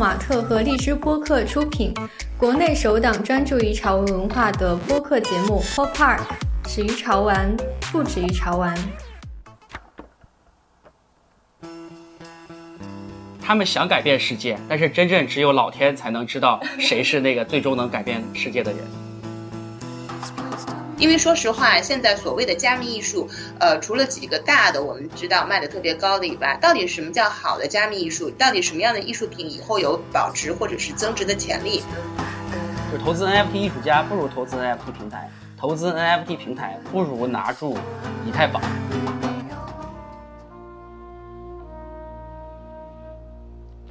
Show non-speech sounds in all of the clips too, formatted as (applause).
马特和荔枝播客出品，国内首档专注于潮玩文化的播客节目《Pop Park》，始于潮玩，不止于潮玩。他们想改变世界，但是真正只有老天才能知道谁是那个最终能改变世界的人。因为说实话，现在所谓的加密艺术，呃，除了几个大的我们知道卖的特别高的以外，到底什么叫好的加密艺术？到底什么样的艺术品以后有保值或者是增值的潜力？就投资 NFT 艺术家不如投资 NFT 平台，投资 NFT 平台不如拿住以太坊。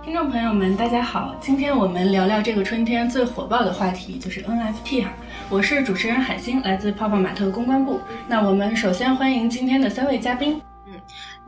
听众朋友们，大家好，今天我们聊聊这个春天最火爆的话题，就是 NFT 哈。我是主持人海星，来自泡泡玛特公关部。那我们首先欢迎今天的三位嘉宾。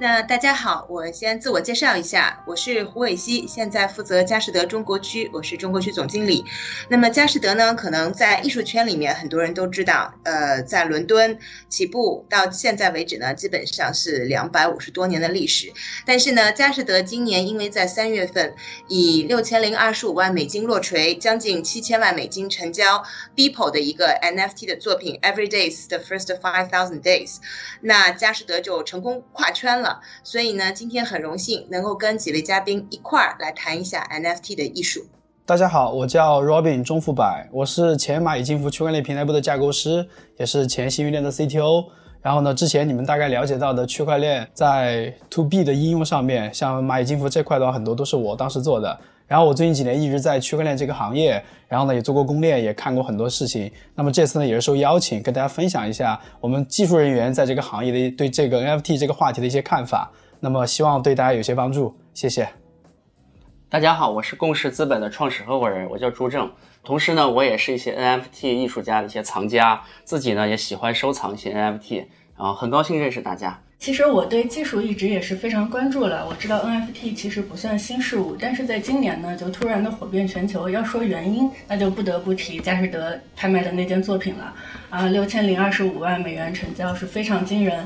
那大家好，我先自我介绍一下，我是胡伟希，现在负责佳士得中国区，我是中国区总经理。那么佳士得呢，可能在艺术圈里面很多人都知道，呃，在伦敦起步到现在为止呢，基本上是两百五十多年的历史。但是呢，佳士得今年因为在三月份以六千零二十五万美金落锤，将近七千万美金成交 Beeple 的一个 NFT 的作品 Every Days the First Five Thousand Days，那佳士得就成功跨圈了。所以呢，今天很荣幸能够跟几位嘉宾一块儿来谈一下 NFT 的艺术。大家好，我叫 Robin 中富柏，我是前蚂蚁金服区块链平台部的架构师，也是前幸运链的 CTO。然后呢，之前你们大概了解到的区块链在 To B 的应用上面，像蚂蚁金服这块的话，很多都是我当时做的。然后我最近几年一直在区块链这个行业，然后呢也做过攻略，也看过很多事情。那么这次呢也是受邀请跟大家分享一下我们技术人员在这个行业的对这个 NFT 这个话题的一些看法。那么希望对大家有些帮助，谢谢。大家好，我是共识资本的创始合伙人，我叫朱正。同时呢，我也是一些 NFT 艺术家的一些藏家，自己呢也喜欢收藏一些 NFT，然后很高兴认识大家。其实我对技术一直也是非常关注了。我知道 NFT 其实不算新事物，但是在今年呢，就突然的火遍全球。要说原因，那就不得不提佳士得拍卖的那件作品了。啊，六千零二十五万美元成交是非常惊人。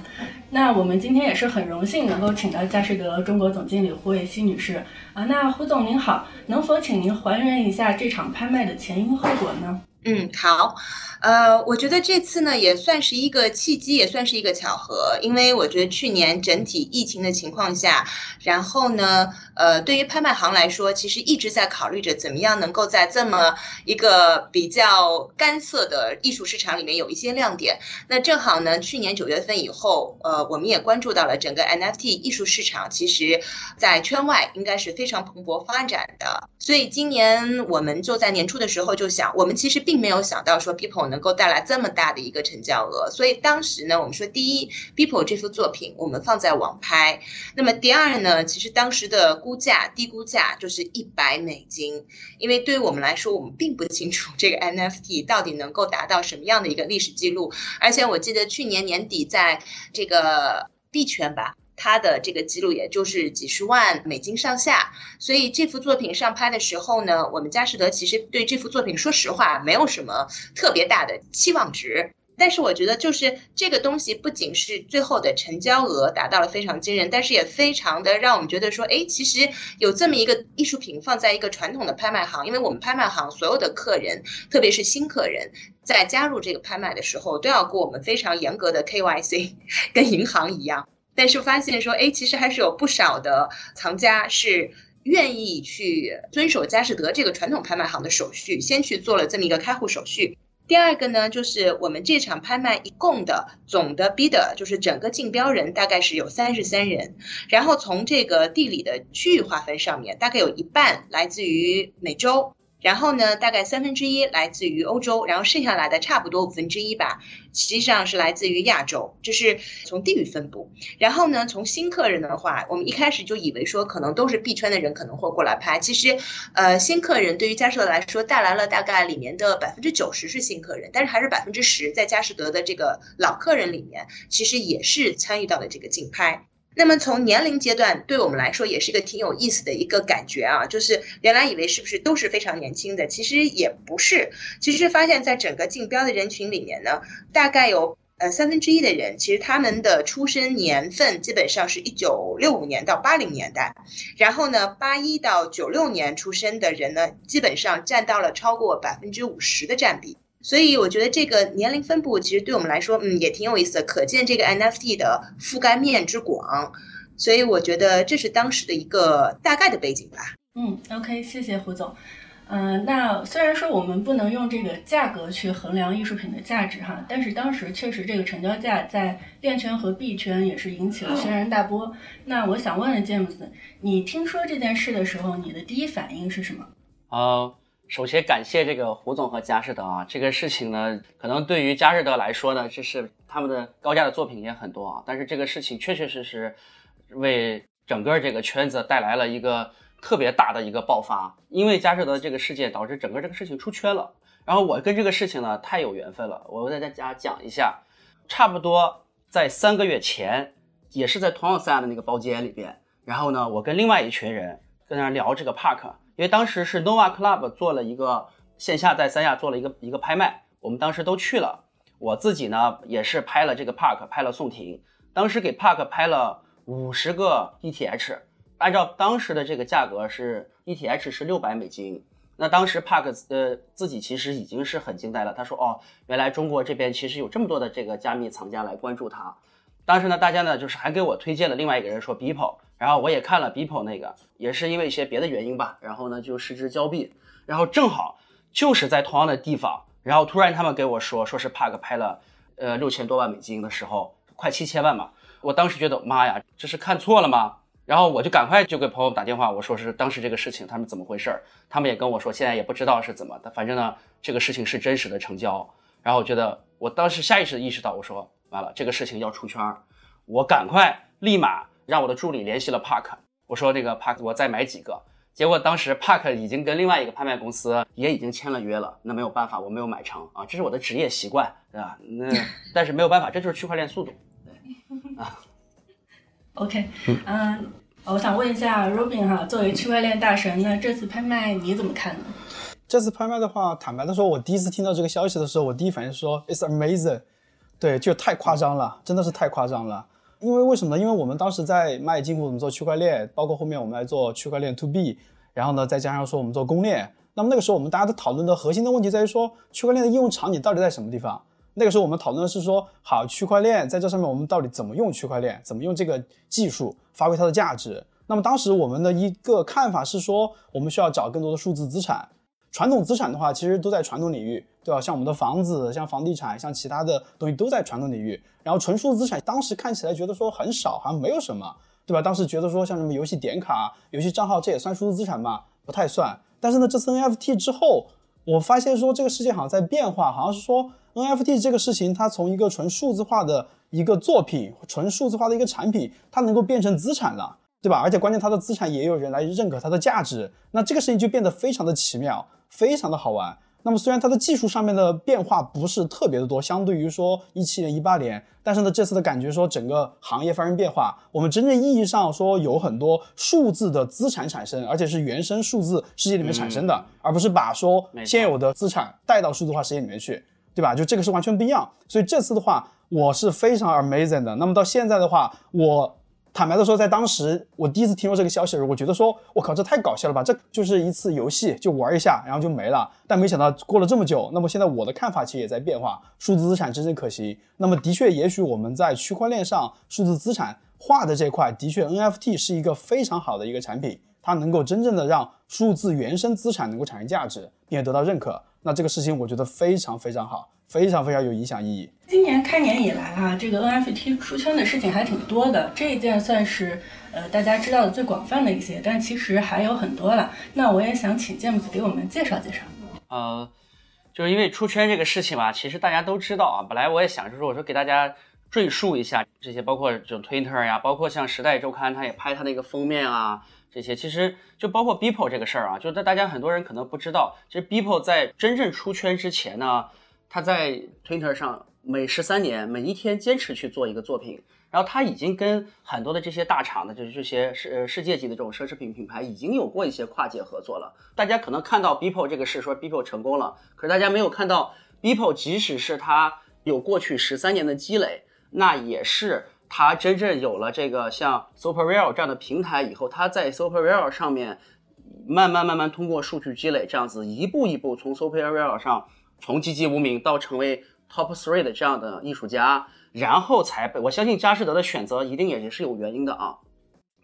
那我们今天也是很荣幸能够请到佳士得中国总经理胡伟希女士。啊，那胡总您好，能否请您还原一下这场拍卖的前因后果呢？嗯，好。呃，我觉得这次呢也算是一个契机，也算是一个巧合，因为我觉得去年整体疫情的情况下，然后呢，呃，对于拍卖行来说，其实一直在考虑着怎么样能够在这么一个比较干涩的艺术市场里面有一些亮点。那正好呢，去年九月份以后，呃，我们也关注到了整个 NFT 艺术市场，其实在圈外应该是非常蓬勃发展的。所以今年我们就在年初的时候就想，我们其实并并没有想到说 People 能够带来这么大的一个成交额，所以当时呢，我们说第一，People 这幅作品我们放在网拍，那么第二呢，其实当时的估价低估价就是一百美金，因为对于我们来说，我们并不清楚这个 NFT 到底能够达到什么样的一个历史记录，而且我记得去年年底在这个币圈吧。它的这个记录也就是几十万美金上下，所以这幅作品上拍的时候呢，我们佳士得其实对这幅作品说实话没有什么特别大的期望值。但是我觉得就是这个东西不仅是最后的成交额达到了非常惊人，但是也非常的让我们觉得说，哎，其实有这么一个艺术品放在一个传统的拍卖行，因为我们拍卖行所有的客人，特别是新客人，在加入这个拍卖的时候，都要过我们非常严格的 KYC，(laughs) 跟银行一样。但是发现说，哎，其实还是有不少的藏家是愿意去遵守佳士得这个传统拍卖行的手续，先去做了这么一个开户手续。第二个呢，就是我们这场拍卖一共的总的 bidder，就是整个竞标人大概是有三十三人。然后从这个地理的区域划分上面，大概有一半来自于美洲。然后呢，大概三分之一来自于欧洲，然后剩下来的差不多五分之一吧，实际上是来自于亚洲，这是从地域分布。然后呢，从新客人的话，我们一开始就以为说可能都是币圈的人可能会过来拍，其实，呃，新客人对于佳士得来说带来了大概里面的百分之九十是新客人，但是还是百分之十在佳士得的这个老客人里面，其实也是参与到了这个竞拍。那么从年龄阶段，对我们来说也是一个挺有意思的一个感觉啊，就是原来以为是不是都是非常年轻的，其实也不是。其实发现在整个竞标的人群里面呢，大概有呃三分之一的人，其实他们的出生年份基本上是一九六五年到八零年代，然后呢，八一到九六年出生的人呢，基本上占到了超过百分之五十的占比。所以我觉得这个年龄分布其实对我们来说，嗯，也挺有意思的，可见这个 NFT 的覆盖面之广。所以我觉得这是当时的一个大概的背景吧。嗯，OK，谢谢胡总。嗯，那虽然说我们不能用这个价格去衡量艺术品的价值哈，但是当时确实这个成交价在链圈和币圈也是引起了轩然大波。那我想问问 James，，你听说这件事的时候，你的第一反应是什么？呃，首先感谢这个胡总和佳士得啊，这个事情呢，可能对于佳士得来说呢，这是他们的高价的作品也很多啊，但是这个事情确确实实为整个这个圈子带来了一个。特别大的一个爆发，因为佳士得这个事件导致整个这个事情出圈了。然后我跟这个事情呢太有缘分了，我为大家讲一下。差不多在三个月前，也是在同样三亚的那个包间里边，然后呢，我跟另外一群人在那聊这个 Park，因为当时是 Nova Club 做了一个线下在三亚做了一个一个拍卖，我们当时都去了。我自己呢也是拍了这个 Park，拍了宋婷，当时给 Park 拍了五十个 ETH。按照当时的这个价格是 ETH 是六百美金，那当时 Park 呃自己其实已经是很惊呆了。他说：“哦，原来中国这边其实有这么多的这个加密藏家来关注他。”当时呢，大家呢就是还给我推荐了另外一个人说 Beepo 然后我也看了 Beeple 那个，也是因为一些别的原因吧，然后呢就失之交臂。然后正好就是在同样的地方，然后突然他们给我说说是 Park 拍了呃六千多万美金的时候，快七千万嘛，我当时觉得妈呀，这是看错了吗？然后我就赶快就给朋友打电话，我说是当时这个事情他们怎么回事儿，他们也跟我说现在也不知道是怎么的，反正呢这个事情是真实的成交。然后我觉得我当时下意识的意识到，我说完了这个事情要出圈，我赶快立马让我的助理联系了 Park，我说这个 Park 我再买几个。结果当时 Park 已经跟另外一个拍卖公司也已经签了约了，那没有办法我没有买成啊，这是我的职业习惯，对吧？那 (laughs) 但是没有办法，这就是区块链速度，对 (laughs) 啊。OK，嗯，我想问一下 Robin 哈，作为区块链大神，那这次拍卖你怎么看呢？这次拍卖的话，坦白的说，我第一次听到这个消息的时候，我第一反应说 It's amazing，对，就太夸张了，真的是太夸张了。因为为什么呢？因为我们当时在卖金服，我们做区块链，包括后面我们来做区块链 To B，然后呢，再加上说我们做公链，那么那个时候我们大家都讨论的核心的问题在于说，区块链的应用场景到底在什么地方？那个时候我们讨论的是说，好，区块链在这上面我们到底怎么用区块链，怎么用这个技术发挥它的价值？那么当时我们的一个看法是说，我们需要找更多的数字资产。传统资产的话，其实都在传统领域，对吧？像我们的房子，像房地产，像其他的东西都在传统领域。然后纯数字资产当时看起来觉得说很少，好像没有什么，对吧？当时觉得说像什么游戏点卡、游戏账号，这也算数字资产吗？不太算。但是呢，这次 NFT 之后，我发现说这个世界好像在变化，好像是说。NFT 这个事情，它从一个纯数字化的一个作品，纯数字化的一个产品，它能够变成资产了，对吧？而且关键它的资产也有人来认可它的价值，那这个事情就变得非常的奇妙，非常的好玩。那么虽然它的技术上面的变化不是特别的多，相对于说一七年、一八年，但是呢，这次的感觉说整个行业发生变化，我们真正意义上说有很多数字的资产产生，而且是原生数字世界里面产生的，而不是把说现有的资产带到数字化世界里面去。对吧？就这个是完全不一样，所以这次的话，我是非常 amazing 的。那么到现在的话，我坦白的说，在当时我第一次听说这个消息的时候，我觉得说，我靠，这太搞笑了吧！这就是一次游戏，就玩一下，然后就没了。但没想到过了这么久，那么现在我的看法其实也在变化，数字资产真正可行。那么的确，也许我们在区块链上数字资产化的这块，的确 NFT 是一个非常好的一个产品，它能够真正的让数字原生资产能够产生价值，并且得到认可。那这个事情我觉得非常非常好，非常非常有影响意义。今年开年以来啊，这个 NFT 出圈的事情还挺多的，这一件算是呃大家知道的最广泛的一些，但其实还有很多了。那我也想请 James 给我们介绍介绍。呃，就是因为出圈这个事情吧，其实大家都知道啊。本来我也想就是说，我说给大家赘述一下这些，包括这种 Twitter 呀，包括像时代周刊，它也拍它的一个封面啊。这些其实就包括 Beeple 这个事儿啊，就是大家很多人可能不知道，其实 Beeple 在真正出圈之前呢，他在 Twitter 上每十三年每一天坚持去做一个作品，然后他已经跟很多的这些大厂的，就是这些世呃世界级的这种奢侈品品牌已经有过一些跨界合作了。大家可能看到 Beeple 这个事，说 Beeple 成功了，可是大家没有看到 Beeple，即使是他有过去十三年的积累，那也是他真正有了这个像 Super Real 这样的平台以后，他在 Super Real 上面慢慢慢慢通过数据积累，这样子一步一步从 Super Real 上从籍籍无名到成为 Top Three 的这样的艺术家，然后才被我相信佳士得的选择一定也是有原因的啊。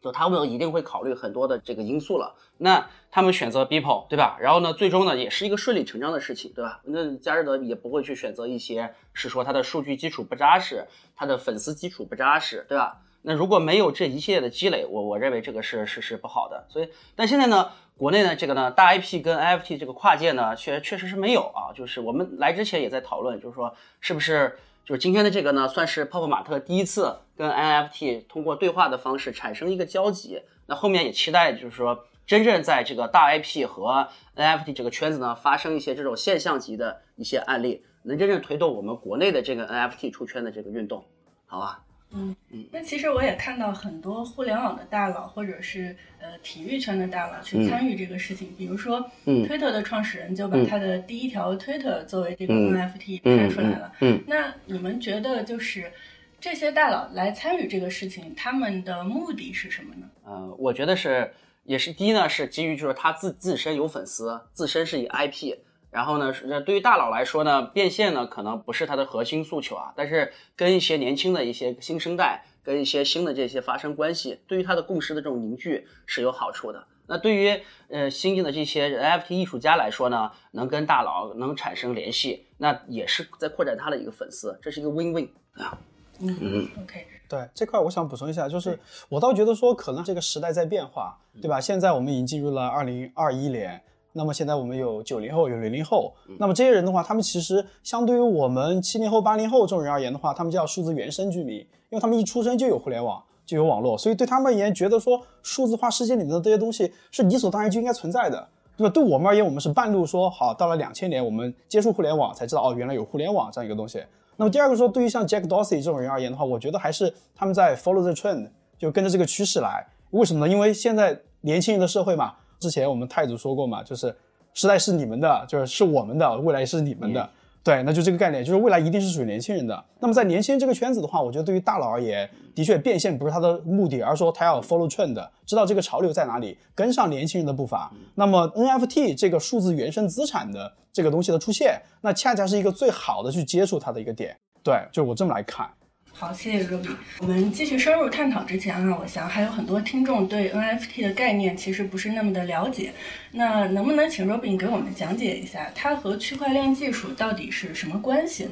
就他们一定会考虑很多的这个因素了。那他们选择 Beeple，对吧？然后呢，最终呢也是一个顺理成章的事情，对吧？那佳士得也不会去选择一些是说他的数据基础不扎实，他的粉丝基础不扎实，对吧？那如果没有这一系列的积累，我我认为这个是是是不好的。所以，但现在呢，国内呢这个呢大 IP 跟 NFT 这个跨界呢，确确实是没有啊。就是我们来之前也在讨论，就是说是不是。就是今天的这个呢，算是泡泡玛特第一次跟 NFT 通过对话的方式产生一个交集。那后面也期待，就是说真正在这个大 IP 和 NFT 这个圈子呢，发生一些这种现象级的一些案例，能真正推动我们国内的这个 NFT 出圈的这个运动，好吧？嗯嗯，那其实我也看到很多互联网的大佬，或者是呃体育圈的大佬去参与这个事情。比如说，嗯，推特的创始人就把他的第一条推特作为这个 NFT 拍出来了。嗯，那你们觉得就是这些大佬来参与这个事情，他们的目的是什么呢？呃，我觉得是也是第一呢，是基于就是他自自身有粉丝，自身是以 IP。然后呢，是对于大佬来说呢，变现呢可能不是他的核心诉求啊，但是跟一些年轻的一些新生代，跟一些新的这些发生关系，对于他的共识的这种凝聚是有好处的。那对于呃新进的这些 NFT 艺术家来说呢，能跟大佬能产生联系，那也是在扩展他的一个粉丝，这是一个 win-win 啊。嗯嗯，OK。对这块，我想补充一下，就是我倒觉得说，可能这个时代在变化，对吧？现在我们已经进入了二零二一年。那么现在我们有九零后，有零零后。那么这些人的话，他们其实相对于我们七零后、八零后这种人而言的话，他们叫数字原生居民，因为他们一出生就有互联网，就有网络，所以对他们而言，觉得说数字化世界里面的这些东西是理所当然就应该存在的，对吧？对我们而言，我们是半路说好，到了两千年，我们接触互联网才知道哦，原来有互联网这样一个东西。那么第二个说，对于像 Jack Dorsey 这种人而言的话，我觉得还是他们在 follow the trend，就跟着这个趋势来。为什么呢？因为现在年轻人的社会嘛。之前我们太祖说过嘛，就是时代是你们的，就是是我们的，未来是你们的，对，那就这个概念，就是未来一定是属于年轻人的。那么在年轻人这个圈子的话，我觉得对于大佬而言，的确变现不是他的目的，而是说他要 follow trend，知道这个潮流在哪里，跟上年轻人的步伐。那么 NFT 这个数字原生资产的这个东西的出现，那恰恰是一个最好的去接触它的一个点。对，就是我这么来看。好，谢谢 Ruby。我们继续深入探讨之前啊，我想还有很多听众对 NFT 的概念其实不是那么的了解。那能不能请 Ruby 给我们讲解一下，它和区块链技术到底是什么关系呢？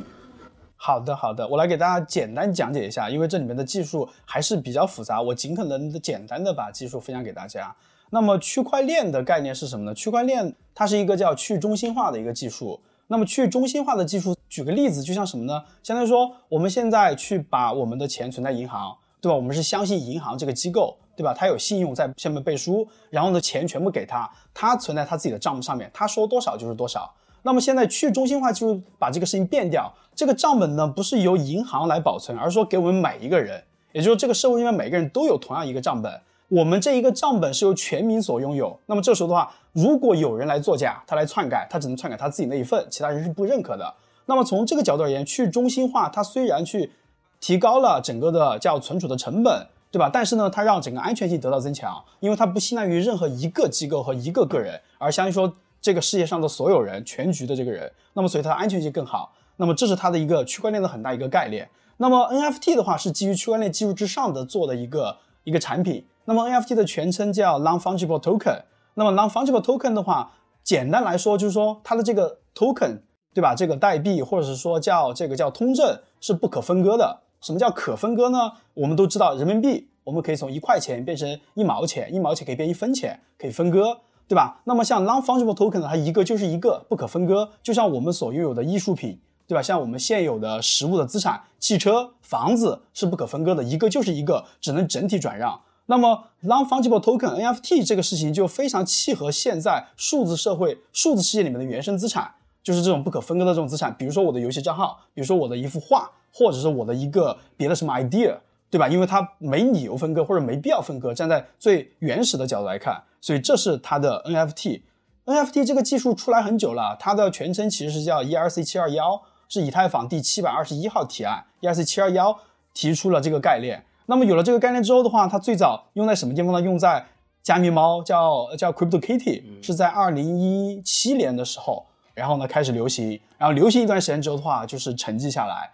好的，好的，我来给大家简单讲解一下，因为这里面的技术还是比较复杂，我尽可能的简单的把技术分享给大家。那么区块链的概念是什么呢？区块链它是一个叫去中心化的一个技术。那么去中心化的技术，举个例子，就像什么呢？相当于说，我们现在去把我们的钱存在银行，对吧？我们是相信银行这个机构，对吧？它有信用在下面背书，然后呢，钱全部给他，他存在他自己的账目上面，他说多少就是多少。那么现在去中心化技术把这个事情变掉，这个账本呢，不是由银行来保存，而是说给我们每一个人，也就是这个社会里面每个人都有同样一个账本。我们这一个账本是由全民所拥有，那么这时候的话，如果有人来作假，他来篡改，他只能篡改他自己那一份，其他人是不认可的。那么从这个角度而言，去中心化它虽然去提高了整个的叫存储的成本，对吧？但是呢，它让整个安全性得到增强，因为它不信赖于任何一个机构和一个个人，而相当于说这个世界上的所有人，全局的这个人，那么所以它的安全性更好。那么这是它的一个区块链的很大一个概念。那么 NFT 的话是基于区块链技术之上的做的一个一个产品。那么 NFT 的全称叫 Non-Fungible Token。那么 Non-Fungible Token 的话，简单来说就是说它的这个 Token，对吧？这个代币或者是说叫这个叫通证是不可分割的。什么叫可分割呢？我们都知道人民币，我们可以从一块钱变成一毛钱，一毛钱可以变一分钱，可以分割，对吧？那么像 Non-Fungible Token 呢它一个就是一个不可分割，就像我们所拥有的艺术品，对吧？像我们现有的实物的资产，汽车、房子是不可分割的，一个就是一个，只能整体转让。那么，non-fungible token NFT 这个事情就非常契合现在数字社会、数字世界里面的原生资产，就是这种不可分割的这种资产。比如说我的游戏账号，比如说我的一幅画，或者是我的一个别的什么 idea，对吧？因为它没理由分割或者没必要分割。站在最原始的角度来看，所以这是它的 NFT。NFT 这个技术出来很久了，它的全称其实是叫 ERC 七二幺。是以太坊第七百二十一号提案 ERC 七二幺提出了这个概念。那么有了这个概念之后的话，它最早用在什么地方呢？用在加密猫，叫叫 Crypto Kitty，是在二零一七年的时候，然后呢开始流行，然后流行一段时间之后的话，就是沉寂下来。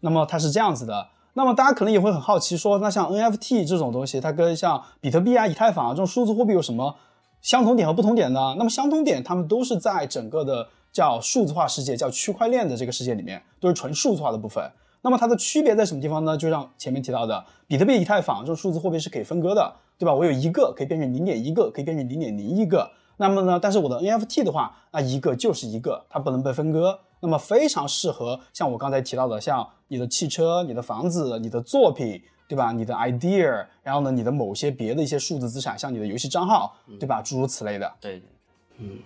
那么它是这样子的。那么大家可能也会很好奇，说那像 NFT 这种东西，它跟像比特币啊、以太坊啊这种数字货币有什么相同点和不同点呢？那么相同点，它们都是在整个的叫数字化世界、叫区块链的这个世界里面，都是纯数字化的部分。那么它的区别在什么地方呢？就像前面提到的，比特币、以太坊这种数字货币是可以分割的，对吧？我有一个可以变成零点一个，可以变成零点零一个。那么呢，但是我的 NFT 的话，那一个就是一个，它不能被分割。那么非常适合像我刚才提到的，像你的汽车、你的房子、你的作品，对吧？你的 idea，然后呢，你的某些别的一些数字资产，像你的游戏账号，对吧？诸如此类的。对，嗯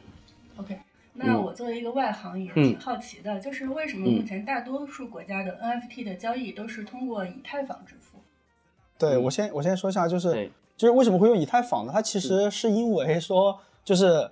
，OK。那我作为一个外行也挺好奇的，就是为什么目前大多数国家的 NFT 的交易都是通过以太坊支付？对我先我先说一下，就是就是为什么会用以太坊呢？它其实是因为说就是。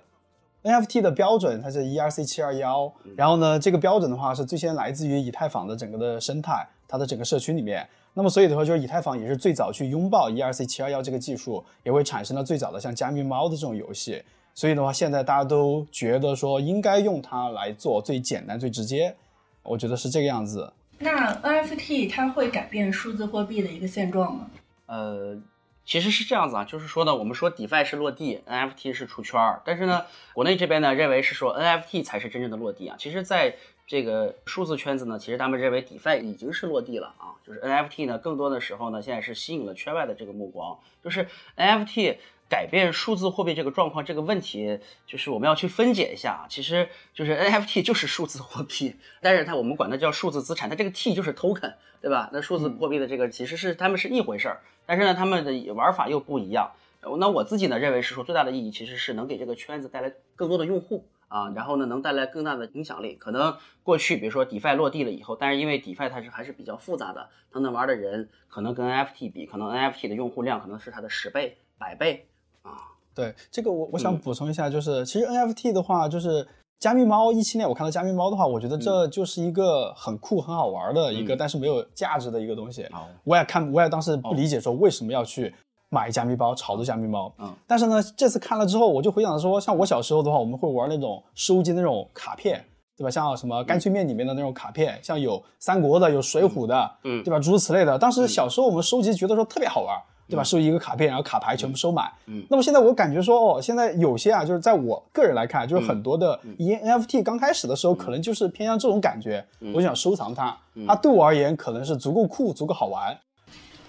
NFT 的标准它是 ERC 七二幺，然后呢，这个标准的话是最先来自于以太坊的整个的生态，它的整个社区里面。那么所以的话，就是以太坊也是最早去拥抱 ERC 七二幺这个技术，也会产生了最早的像加密猫的这种游戏。所以的话，现在大家都觉得说应该用它来做最简单、最直接，我觉得是这个样子。那 NFT 它会改变数字货币的一个现状吗？呃。其实是这样子啊，就是说呢，我们说 DeFi 是落地，NFT 是出圈儿，但是呢，国内这边呢认为是说 NFT 才是真正的落地啊。其实，在这个数字圈子呢，其实他们认为 DeFi 已经是落地了啊，就是 NFT 呢，更多的时候呢，现在是吸引了圈外的这个目光，就是 NFT。改变数字货币这个状况这个问题，就是我们要去分解一下。其实就是 NFT 就是数字货币，但是它我们管它叫数字资产，它这个 T 就是 token，对吧？那数字货币的这个其实是他们是一回事儿，但是呢，他们的玩法又不一样。那我自己呢认为是说最大的意义其实是能给这个圈子带来更多的用户啊，然后呢能带来更大的影响力。可能过去比如说 DeFi 落地了以后，但是因为 DeFi 它是还是比较复杂的，它能玩的人可能跟 NFT 比，可能 NFT 的用户量可能是它的十倍、百倍。啊，对这个我我想补充一下，就是其实 NFT 的话，就是加密猫一七年我看到加密猫的话，我觉得这就是一个很酷很好玩的一个，但是没有价值的一个东西。我也看，我也当时不理解说为什么要去买加密包炒作加密猫。嗯，但是呢，这次看了之后，我就回想说，像我小时候的话，我们会玩那种收集那种卡片，对吧？像什么干脆面里面的那种卡片，像有三国的，有水浒的，嗯，对吧？诸如此类的。当时小时候我们收集觉得说特别好玩。对吧？收一个卡片，然后卡牌全部收满。嗯，那么现在我感觉说，哦，现在有些啊，就是在我个人来看，就是很多的 NFT 刚开始的时候，可能就是偏向这种感觉，我想收藏它。它对我而言，可能是足够酷、足够好玩。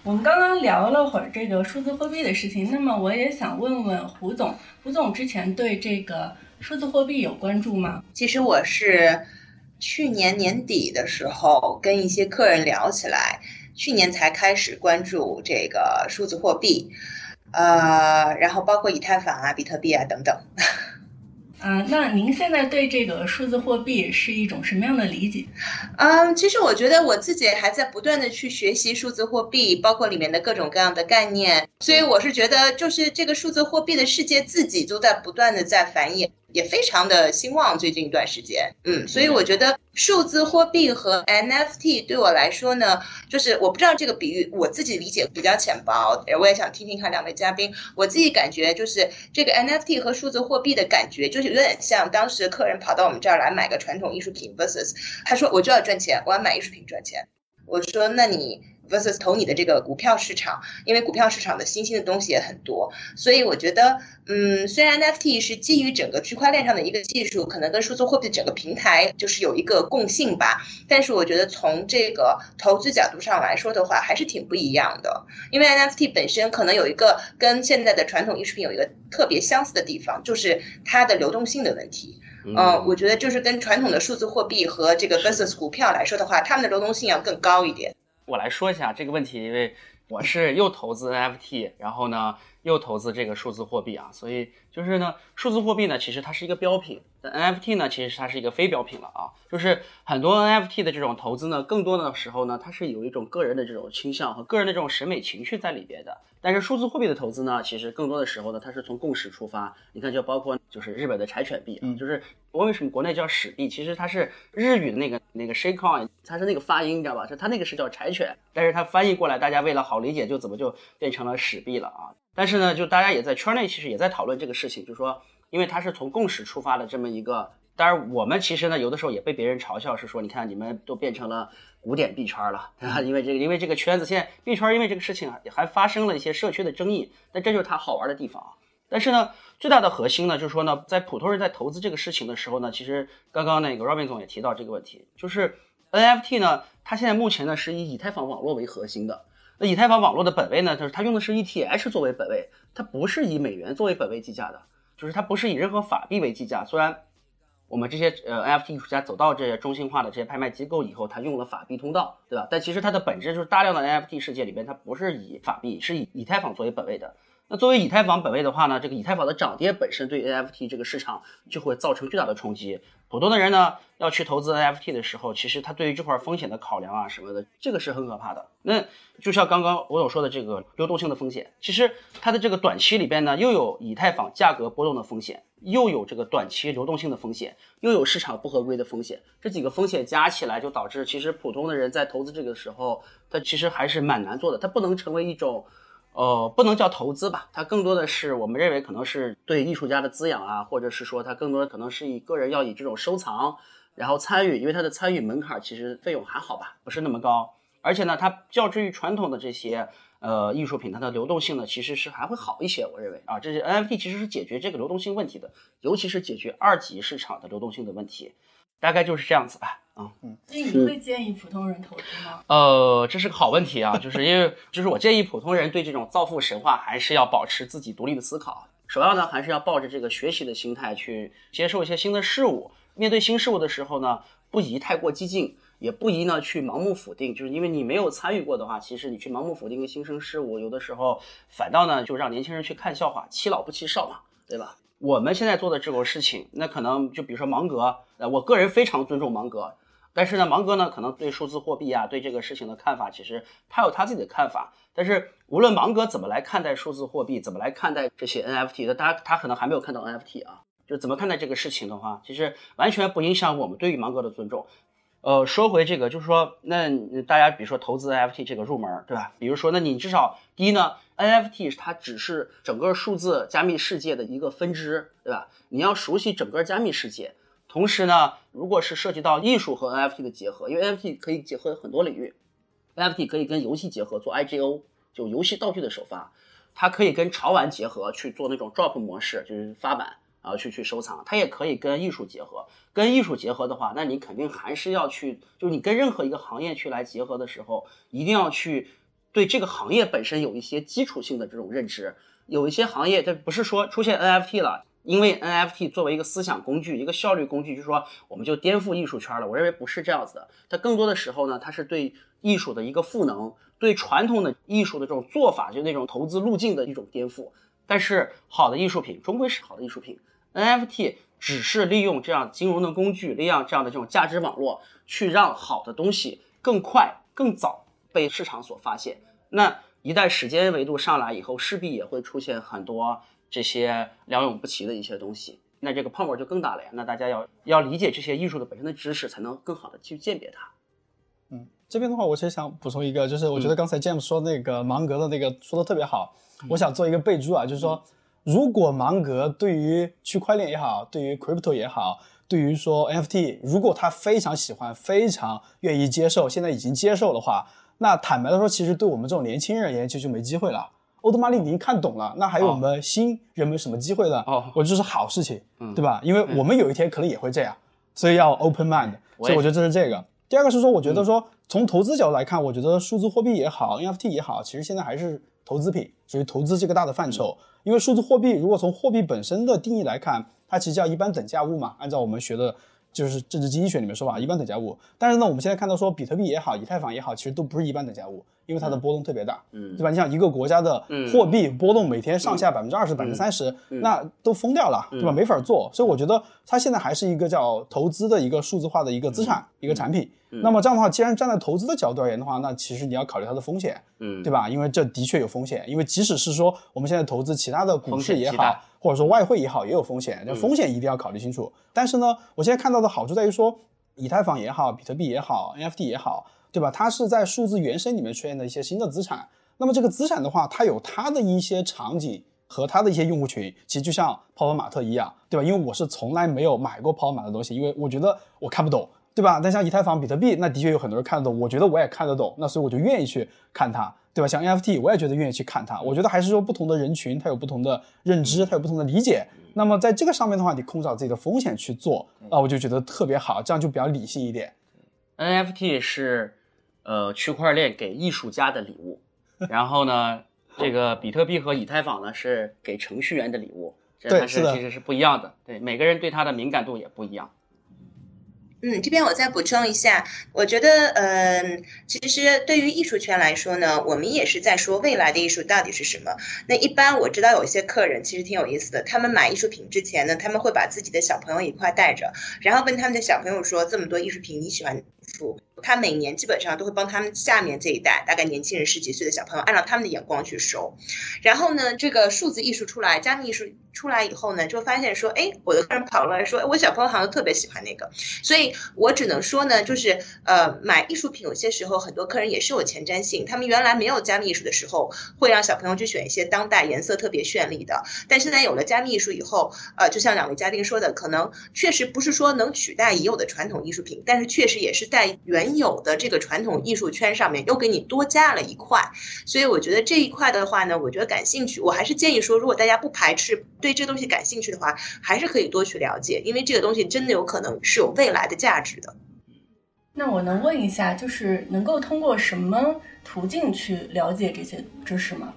我们刚刚聊了会儿这个数字货币的事情，那么我也想问问胡总，胡总之前对这个数字货币有关注吗？其实我是去年年底的时候跟一些客人聊起来。去年才开始关注这个数字货币，呃，然后包括以太坊啊、比特币啊等等。啊，(laughs) 那您现在对这个数字货币是一种什么样的理解？嗯，其实我觉得我自己还在不断的去学习数字货币，包括里面的各种各样的概念，所以我是觉得，就是这个数字货币的世界自己都在不断的在繁衍。也非常的兴旺，最近一段时间，嗯，所以我觉得数字货币和 NFT 对我来说呢，就是我不知道这个比喻，我自己理解比较浅薄，我也想听听看两位嘉宾，我自己感觉就是这个 NFT 和数字货币的感觉，就是有点像当时客人跑到我们这儿来买个传统艺术品 versus，他说我就要赚钱，我要买艺术品赚钱，我说那你。versus 投你的这个股票市场，因为股票市场的新兴的东西也很多，所以我觉得，嗯，虽然 NFT 是基于整个区块链上的一个技术，可能跟数字货币整个平台就是有一个共性吧，但是我觉得从这个投资角度上来说的话，还是挺不一样的。因为 NFT 本身可能有一个跟现在的传统艺术品有一个特别相似的地方，就是它的流动性的问题。嗯，我觉得就是跟传统的数字货币和这个 versus 股票来说的话，它们的流动性要更高一点。我来说一下这个问题，因为我是又投资 NFT，然后呢又投资这个数字货币啊，所以就是呢，数字货币呢，其实它是一个标品，但 NFT 呢，其实它是一个非标品了啊。就是很多 NFT 的这种投资呢，更多的时候呢，它是有一种个人的这种倾向和个人的这种审美情绪在里边的。但是数字货币的投资呢，其实更多的时候呢，它是从共识出发。你看，就包括就是日本的柴犬币啊，就是我为什么国内叫史币，其实它是日语的那个那个 shitcoin，它是那个发音，你知道吧？就它那个是叫柴犬，但是它翻译过来，大家为了好理解，就怎么就变成了史币了啊？但是呢，就大家也在圈内其实也在讨论这个事情，就是说，因为它是从共识出发的这么一个，当然我们其实呢，有的时候也被别人嘲笑，是说，你看你们都变成了古典币圈了，对吧？因为这个，因为这个圈子现在币圈因为这个事情还发生了一些社区的争议，但这就是它好玩的地方。但是呢，最大的核心呢，就是说呢，在普通人在投资这个事情的时候呢，其实刚刚那个 Robin 总也提到这个问题，就是 NFT 呢，它现在目前呢是以以太坊网络为核心的。以太坊网络的本位呢，就是它用的是 ETH 作为本位，它不是以美元作为本位计价的，就是它不是以任何法币为计价。虽然我们这些呃 NFT 艺术家走到这些中心化的这些拍卖机构以后，他用了法币通道，对吧？但其实它的本质就是大量的 NFT 世界里边，它不是以法币，是以以太坊作为本位的。那作为以太坊本位的话呢，这个以太坊的涨跌本身对 NFT 这个市场就会造成巨大的冲击。普通的人呢要去投资 NFT 的时候，其实他对于这块风险的考量啊什么的，这个是很可怕的。那就像刚刚我所说的这个流动性的风险，其实它的这个短期里边呢，又有以太坊价格波动的风险，又有这个短期流动性的风险，又有市场不合规的风险，这几个风险加起来，就导致其实普通的人在投资这个时候，他其实还是蛮难做的，它不能成为一种。呃，不能叫投资吧，它更多的是我们认为可能是对艺术家的滋养啊，或者是说它更多的可能是以个人要以这种收藏，然后参与，因为它的参与门槛其实费用还好吧，不是那么高，而且呢，它较之于传统的这些呃艺术品，它的流动性呢其实是还会好一些，我认为啊，这些 NFT 其实是解决这个流动性问题的，尤其是解决二级市场的流动性的问题，大概就是这样子吧。啊，嗯，所以你会建议普通人投资吗？呃，这是个好问题啊，就是因为，就是我建议普通人对这种造富神话还是要保持自己独立的思考，首要呢还是要抱着这个学习的心态去接受一些新的事物。面对新事物的时候呢，不宜太过激进，也不宜呢去盲目否定，就是因为你没有参与过的话，其实你去盲目否定一个新生事物，有的时候反倒呢就让年轻人去看笑话，欺老不欺少嘛，对吧？我们现在做的这种事情，那可能就比如说芒格，呃，我个人非常尊重芒格。但是呢，芒格呢，可能对数字货币啊，对这个事情的看法，其实他有他自己的看法。但是无论芒格怎么来看待数字货币，怎么来看待这些 NFT，那他他可能还没有看到 NFT 啊，就怎么看待这个事情的话，其实完全不影响我们对于芒格的尊重。呃，说回这个，就是说，那大家比如说投资 NFT 这个入门，对吧？比如说，那你至少第一呢，NFT 它只是整个数字加密世界的一个分支，对吧？你要熟悉整个加密世界。同时呢，如果是涉及到艺术和 NFT 的结合，因为 NFT 可以结合很多领域，NFT 可以跟游戏结合做 IGO，就游戏道具的首发，它可以跟潮玩结合去做那种 drop 模式，就是发版啊去去收藏，它也可以跟艺术结合。跟艺术结合的话，那你肯定还是要去，就是你跟任何一个行业去来结合的时候，一定要去对这个行业本身有一些基础性的这种认知。有一些行业，它不是说出现 NFT 了。因为 NFT 作为一个思想工具，一个效率工具，就是说我们就颠覆艺术圈了。我认为不是这样子的，它更多的时候呢，它是对艺术的一个赋能，对传统的艺术的这种做法，就那种投资路径的一种颠覆。但是好的艺术品终归是好的艺术品，NFT 只是利用这样金融的工具，利用这样的这种价值网络，去让好的东西更快、更早被市场所发现。那一旦时间维度上来以后，势必也会出现很多。这些良莠不齐的一些东西，那这个泡沫就更大了呀。那大家要要理解这些艺术的本身的知识，才能更好的去鉴别它。嗯，这边的话，我其实想补充一个，就是我觉得刚才 James 说那个芒格的那个说的特别好，我想做一个备注啊，就是说，如果芒格对于区块链也好，对于 crypto 也好，对于说 NFT，如果他非常喜欢，非常愿意接受，现在已经接受的话，那坦白的说，其实对我们这种年轻人而言，其实就没机会了。欧德玛丽已经看懂了，那还有我们新人们什么机会呢？哦，我就是好事情，对吧？因为我们有一天可能也会这样，所以要 open mind。所以我觉得这是这个。第二个是说，我觉得说从投资角度来看，我觉得数字货币也好，NFT 也好，其实现在还是投资品，属于投资这个大的范畴。因为数字货币如果从货币本身的定义来看，它其实叫一般等价物嘛。按照我们学的就是政治经济学里面说法，一般等价物。但是呢，我们现在看到说，比特币也好，以太坊也好，其实都不是一般等价物，因为它的波动特别大，嗯对吧？你想一个国家的嗯货币波动每天上下百分之二十、百分之三十，那都疯掉了，对吧？没法做。所以我觉得它现在还是一个叫投资的一个数字化的一个资产、一个产品。那么这样的话，既然站在投资的角度而言的话，那其实你要考虑它的风险，嗯，对吧？因为这的确有风险，因为即使是说我们现在投资其他的股市也好，或者说外汇也好，也有风险，这风险一定要考虑清楚。但是呢，我现在看到的好处在于说，以太坊也好，比特币也好，NFT 也好，对吧？它是在数字原生里面出现的一些新的资产。那么这个资产的话，它有它的一些场景和它的一些用户群，其实就像泡泡玛特一样，对吧？因为我是从来没有买过泡泡玛特的东西，因为我觉得我看不懂。对吧？但像以太坊、比特币，那的确有很多人看得懂，我觉得我也看得懂，那所以我就愿意去看它，对吧？像 NFT，我也觉得愿意去看它。我觉得还是说不同的人群，他有不同的认知，他有不同的理解。那么在这个上面的话，你控制好自己的风险去做啊，我就觉得特别好，这样就比较理性一点。NFT 是呃区块链给艺术家的礼物，(laughs) 然后呢，这个比特币和以太坊呢是给程序员的礼物，这它是是其实是不一样的，对每个人对它的敏感度也不一样。嗯，这边我再补充一下，我觉得，嗯、其实对于艺术圈来说呢，我们也是在说未来的艺术到底是什么。那一般我知道有一些客人其实挺有意思的，他们买艺术品之前呢，他们会把自己的小朋友一块带着，然后问他们的小朋友说，这么多艺术品你喜欢他每年基本上都会帮他们下面这一代，大概年轻人十几岁的小朋友，按照他们的眼光去收。然后呢，这个数字艺术出来，加密艺术出来以后呢，就发现说，哎，我的客人跑过来说，我小朋友好像特别喜欢那个，所以我只能说呢，就是呃，买艺术品有些时候很多客人也是有前瞻性，他们原来没有加密艺术的时候，会让小朋友去选一些当代颜色特别绚丽的，但现在有了加密艺术以后，呃，就像两位嘉宾说的，可能确实不是说能取代已有的传统艺术品，但是确实也是在原有的这个传统艺术圈上面又给你多加了一块，所以我觉得这一块的话呢，我觉得感兴趣，我还是建议说，如果大家不排斥对这东西感兴趣的话，还是可以多去了解，因为这个东西真的有可能是有未来的价值的。那我能问一下，就是能够通过什么途径去了解这些知识吗？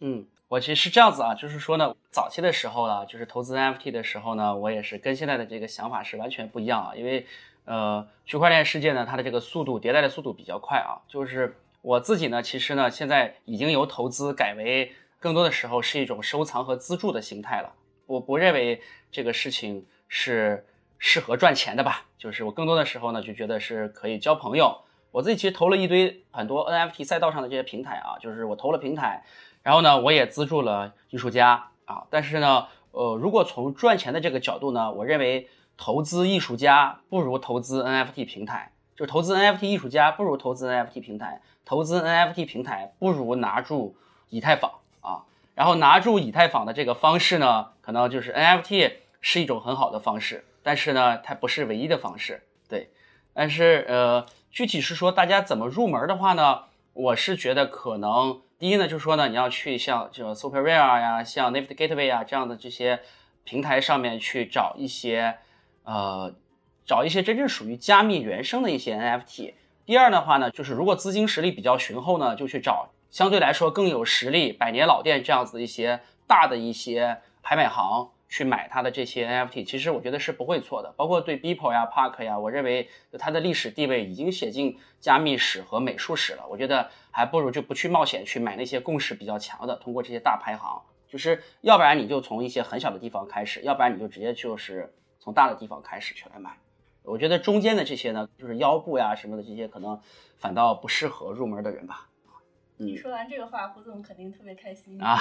嗯，我其实是这样子啊，就是说呢，早期的时候呢，就是投资 NFT 的时候呢，我也是跟现在的这个想法是完全不一样啊，因为呃，区块链世界呢，它的这个速度迭代的速度比较快啊，就是我自己呢，其实呢，现在已经由投资改为更多的时候是一种收藏和资助的形态了。我不认为这个事情是适合赚钱的吧，就是我更多的时候呢，就觉得是可以交朋友。我自己其实投了一堆很多 NFT 赛道上的这些平台啊，就是我投了平台，然后呢，我也资助了艺术家啊。但是呢，呃，如果从赚钱的这个角度呢，我认为投资艺术家不如投资 NFT 平台，就是投资 NFT 艺术家不如投资 NFT 平台，投资 NFT 平台不如拿住以太坊啊。然后拿住以太坊的这个方式呢，可能就是 NFT 是一种很好的方式，但是呢，它不是唯一的方式，对。但是呃，具体是说大家怎么入门的话呢，我是觉得可能第一呢，就是说呢，你要去像这个 Super Rare 呀、像 NIFT Gateway 啊这样的这些平台上面去找一些呃，找一些真正属于加密原生的一些 NFT。第二的话呢，就是如果资金实力比较雄厚呢，就去找相对来说更有实力、百年老店这样子一些大的一些拍卖行去买它的这些 NFT。其实我觉得是不会错的。包括对 Beeple 呀、Park 呀，我认为它的历史地位已经写进加密史和美术史了。我觉得还不如就不去冒险去买那些共识比较强的，通过这些大排行。就是要不然你就从一些很小的地方开始，要不然你就直接就是从大的地方开始去来买。我觉得中间的这些呢，就是腰部呀什么的这些，可能反倒不适合入门的人吧。嗯说完这个话，胡总肯定特别开心啊，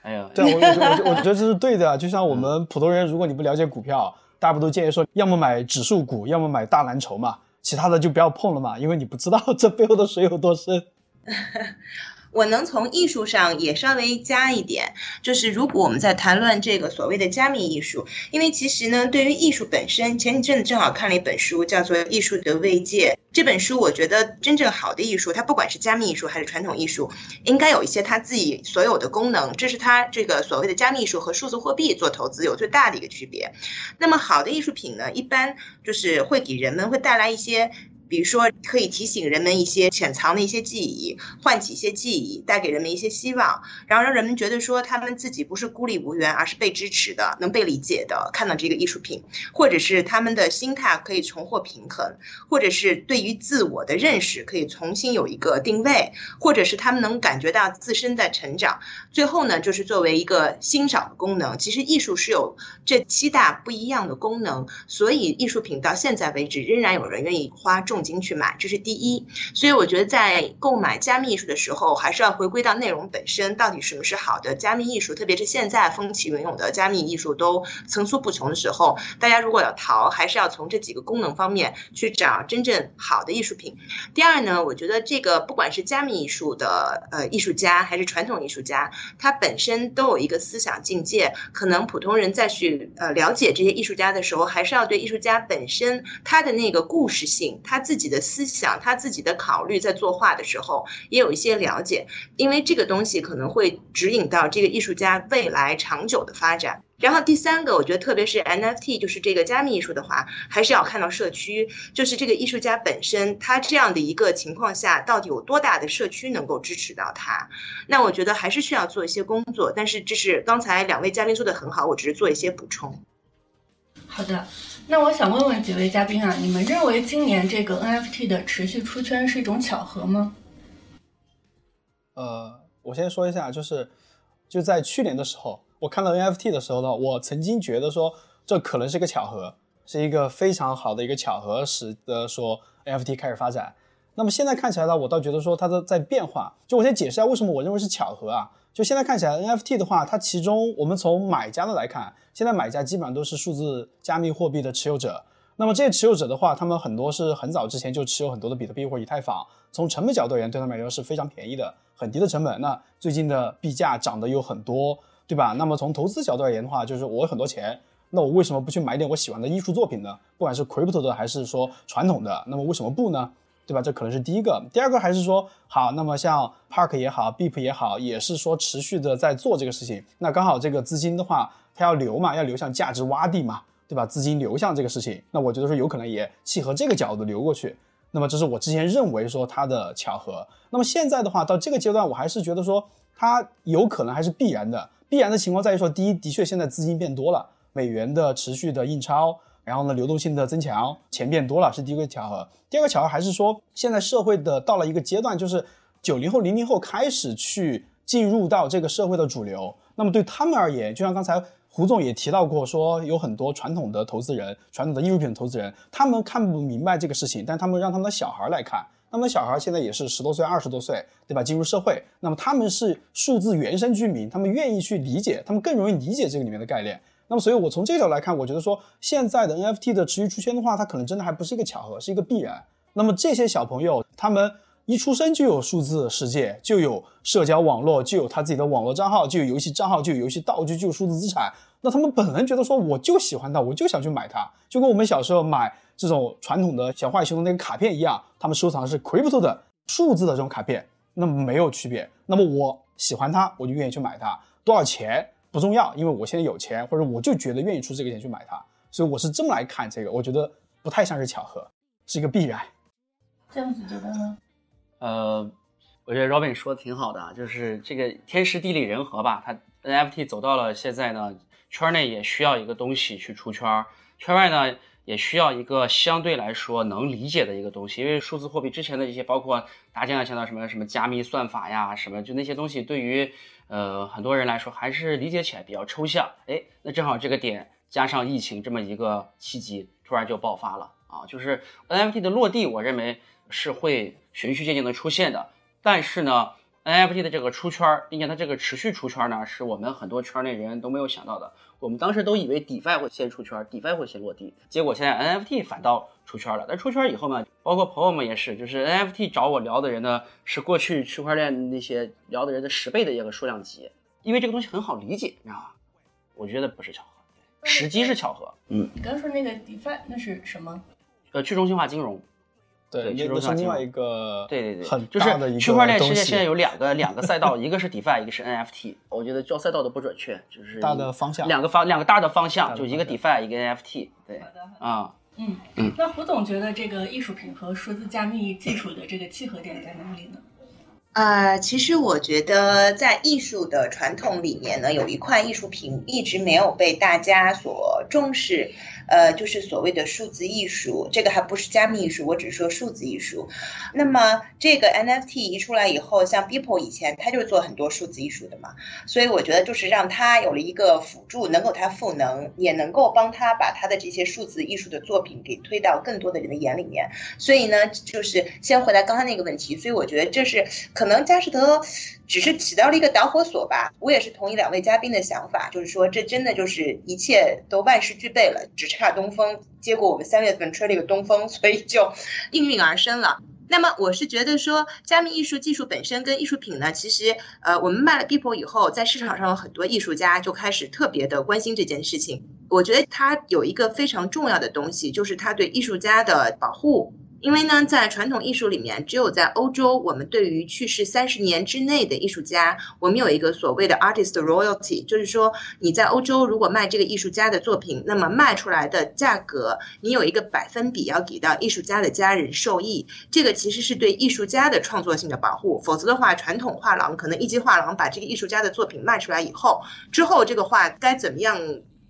哎呦，对，我我我我觉得这是对的啊。就像我们普通人，如果你不了解股票，大家不都建议说，要么买指数股，要么买大蓝筹嘛，其他的就不要碰了嘛，因为你不知道这背后的水有多深。(laughs) 我能从艺术上也稍微加一点，就是如果我们在谈论这个所谓的加密艺术，因为其实呢，对于艺术本身，前一阵子正好看了一本书，叫做《艺术的慰藉》。这本书我觉得真正好的艺术，它不管是加密艺术还是传统艺术，应该有一些它自己所有的功能，这是它这个所谓的加密艺术和数字货币做投资有最大的一个区别。那么好的艺术品呢，一般就是会给人们会带来一些。比如说可以提醒人们一些潜藏的一些记忆，唤起一些记忆，带给人们一些希望，然后让人们觉得说他们自己不是孤立无援，而是被支持的，能被理解的。看到这个艺术品，或者是他们的心态可以重获平衡，或者是对于自我的认识可以重新有一个定位，或者是他们能感觉到自身在成长。最后呢，就是作为一个欣赏的功能，其实艺术是有这七大不一样的功能，所以艺术品到现在为止仍然有人愿意花重金去买，这是第一。所以我觉得在购买加密艺术的时候，还是要回归到内容本身，到底什么是好的加密艺术，特别是现在风起云涌的加密艺术都层出不穷的时候，大家如果要淘，还是要从这几个功能方面去找真正好的艺术品。第二呢，我觉得这个不管是加密艺术的呃艺术家，还是传统艺术家，他本身都有一个思想境界。可能普通人再去呃了解这些艺术家的时候，还是要对艺术家本身他的那个故事性、他自自己的思想、他自己的考虑，在作画的时候也有一些了解，因为这个东西可能会指引到这个艺术家未来长久的发展。然后第三个，我觉得特别是 NFT，就是这个加密艺术的话，还是要看到社区，就是这个艺术家本身，他这样的一个情况下，到底有多大的社区能够支持到他？那我觉得还是需要做一些工作。但是这是刚才两位嘉宾做的很好，我只是做一些补充。好的，那我想问问几位嘉宾啊，你们认为今年这个 NFT 的持续出圈是一种巧合吗？呃，我先说一下，就是就在去年的时候。我看到 NFT 的时候呢，我曾经觉得说这可能是个巧合，是一个非常好的一个巧合，使得说 NFT 开始发展。那么现在看起来呢，我倒觉得说它的在变化。就我先解释一下为什么我认为是巧合啊。就现在看起来 NFT 的话，它其中我们从买家的来看，现在买家基本上都是数字加密货币的持有者。那么这些持有者的话，他们很多是很早之前就持有很多的比特币或以太坊，从成本角度而言，对他们来说是非常便宜的，很低的成本。那最近的币价涨得有很多。对吧？那么从投资角度而言的话，就是我有很多钱，那我为什么不去买点我喜欢的艺术作品呢？不管是 crypto 的还是说传统的，那么为什么不呢？对吧？这可能是第一个。第二个还是说，好，那么像 Park 也好，Beep 也好，也是说持续的在做这个事情。那刚好这个资金的话，它要流嘛，要流向价值洼地嘛，对吧？资金流向这个事情，那我觉得说有可能也契合这个角度流过去。那么这是我之前认为说它的巧合。那么现在的话，到这个阶段，我还是觉得说它有可能还是必然的。必然的情况在于说，第一，的确现在资金变多了，美元的持续的印钞，然后呢，流动性的增强，钱变多了，是第一个巧合。第二个巧合还是说，现在社会的到了一个阶段，就是九零后、零零后开始去进入到这个社会的主流。那么对他们而言，就像刚才胡总也提到过，说有很多传统的投资人、传统的艺术品投资人，他们看不明白这个事情，但他们让他们的小孩来看。那么小孩现在也是十多岁、二十多岁，对吧？进入社会，那么他们是数字原生居民，他们愿意去理解，他们更容易理解这个里面的概念。那么，所以我从这条来看，我觉得说现在的 NFT 的持续出圈的话，它可能真的还不是一个巧合，是一个必然。那么这些小朋友，他们一出生就有数字世界，就有社交网络，就有他自己的网络账号，就有游戏账号，就有游戏道具，就有数字资产。那他们本能觉得说，我就喜欢它，我就想去买它，就跟我们小时候买。这种传统的小浣熊的那个卡片一样，他们收藏的是 crypto 的数字的这种卡片，那么没有区别。那么我喜欢它，我就愿意去买它，多少钱不重要，因为我现在有钱，或者我就觉得愿意出这个钱去买它。所以我是这么来看这个，我觉得不太像是巧合，是一个必然。这样子觉得呢？呃，我觉得 Robin 说的挺好的，就是这个天时地利人和吧。它 NFT 走到了现在呢，圈内也需要一个东西去出圈，圈外呢。也需要一个相对来说能理解的一个东西，因为数字货币之前的一些，包括大家经常讲到什么什么加密算法呀，什么就那些东西，对于呃很多人来说还是理解起来比较抽象。哎，那正好这个点加上疫情这么一个契机，突然就爆发了啊！就是 NFT 的落地，我认为是会循序渐进的出现的，但是呢。NFT 的这个出圈，并且它这个持续出圈呢，是我们很多圈内人都没有想到的。我们当时都以为 DeFi 会先出圈，DeFi 会先落地，结果现在 NFT 反倒出圈了。但出圈以后呢，包括朋友们也是，就是 NFT 找我聊的人呢，是过去区块链那些聊的人的十倍的一个数量级，因为这个东西很好理解，你知道吗？我觉得不是巧合，时机是巧合。嗯，你刚说那个 DeFi 那是什么？呃，去中心化金融。对，那是另外一个对对对，很大的一个区块链世界现在有两个 (laughs) 两个赛道，一个是 DeFi，一个是 NFT。我觉得叫赛道都不准确，就是大的方向，两个方两个大的方向，就一个 DeFi，一个 NFT。对，啊，嗯嗯，那胡总觉得这个艺术品和数字加密技术的这个契合点在哪里呢？呃，其实我觉得在艺术的传统里面呢，有一块艺术品一直没有被大家所重视。呃，就是所谓的数字艺术，这个还不是加密艺术，我只是说数字艺术。那么这个 NFT 一出来以后，像 Beeple 以前他就是做很多数字艺术的嘛，所以我觉得就是让他有了一个辅助，能够他赋能，也能够帮他把他的这些数字艺术的作品给推到更多的人的眼里面。所以呢，就是先回答刚才那个问题，所以我觉得这是可能佳士得。只是起到了一个导火索吧。我也是同意两位嘉宾的想法，就是说这真的就是一切都万事俱备了，只差东风。结果我们三月份吹了一个东风，所以就应运而生了。那么我是觉得说，加密艺术技术本身跟艺术品呢，其实呃，我们卖了 People 以后，在市场上有很多艺术家就开始特别的关心这件事情。我觉得它有一个非常重要的东西，就是它对艺术家的保护。因为呢，在传统艺术里面，只有在欧洲，我们对于去世三十年之内的艺术家，我们有一个所谓的 artist royalty，就是说你在欧洲如果卖这个艺术家的作品，那么卖出来的价格，你有一个百分比要给到艺术家的家人受益。这个其实是对艺术家的创作性的保护。否则的话，传统画廊可能一级画廊把这个艺术家的作品卖出来以后，之后这个画该怎么样？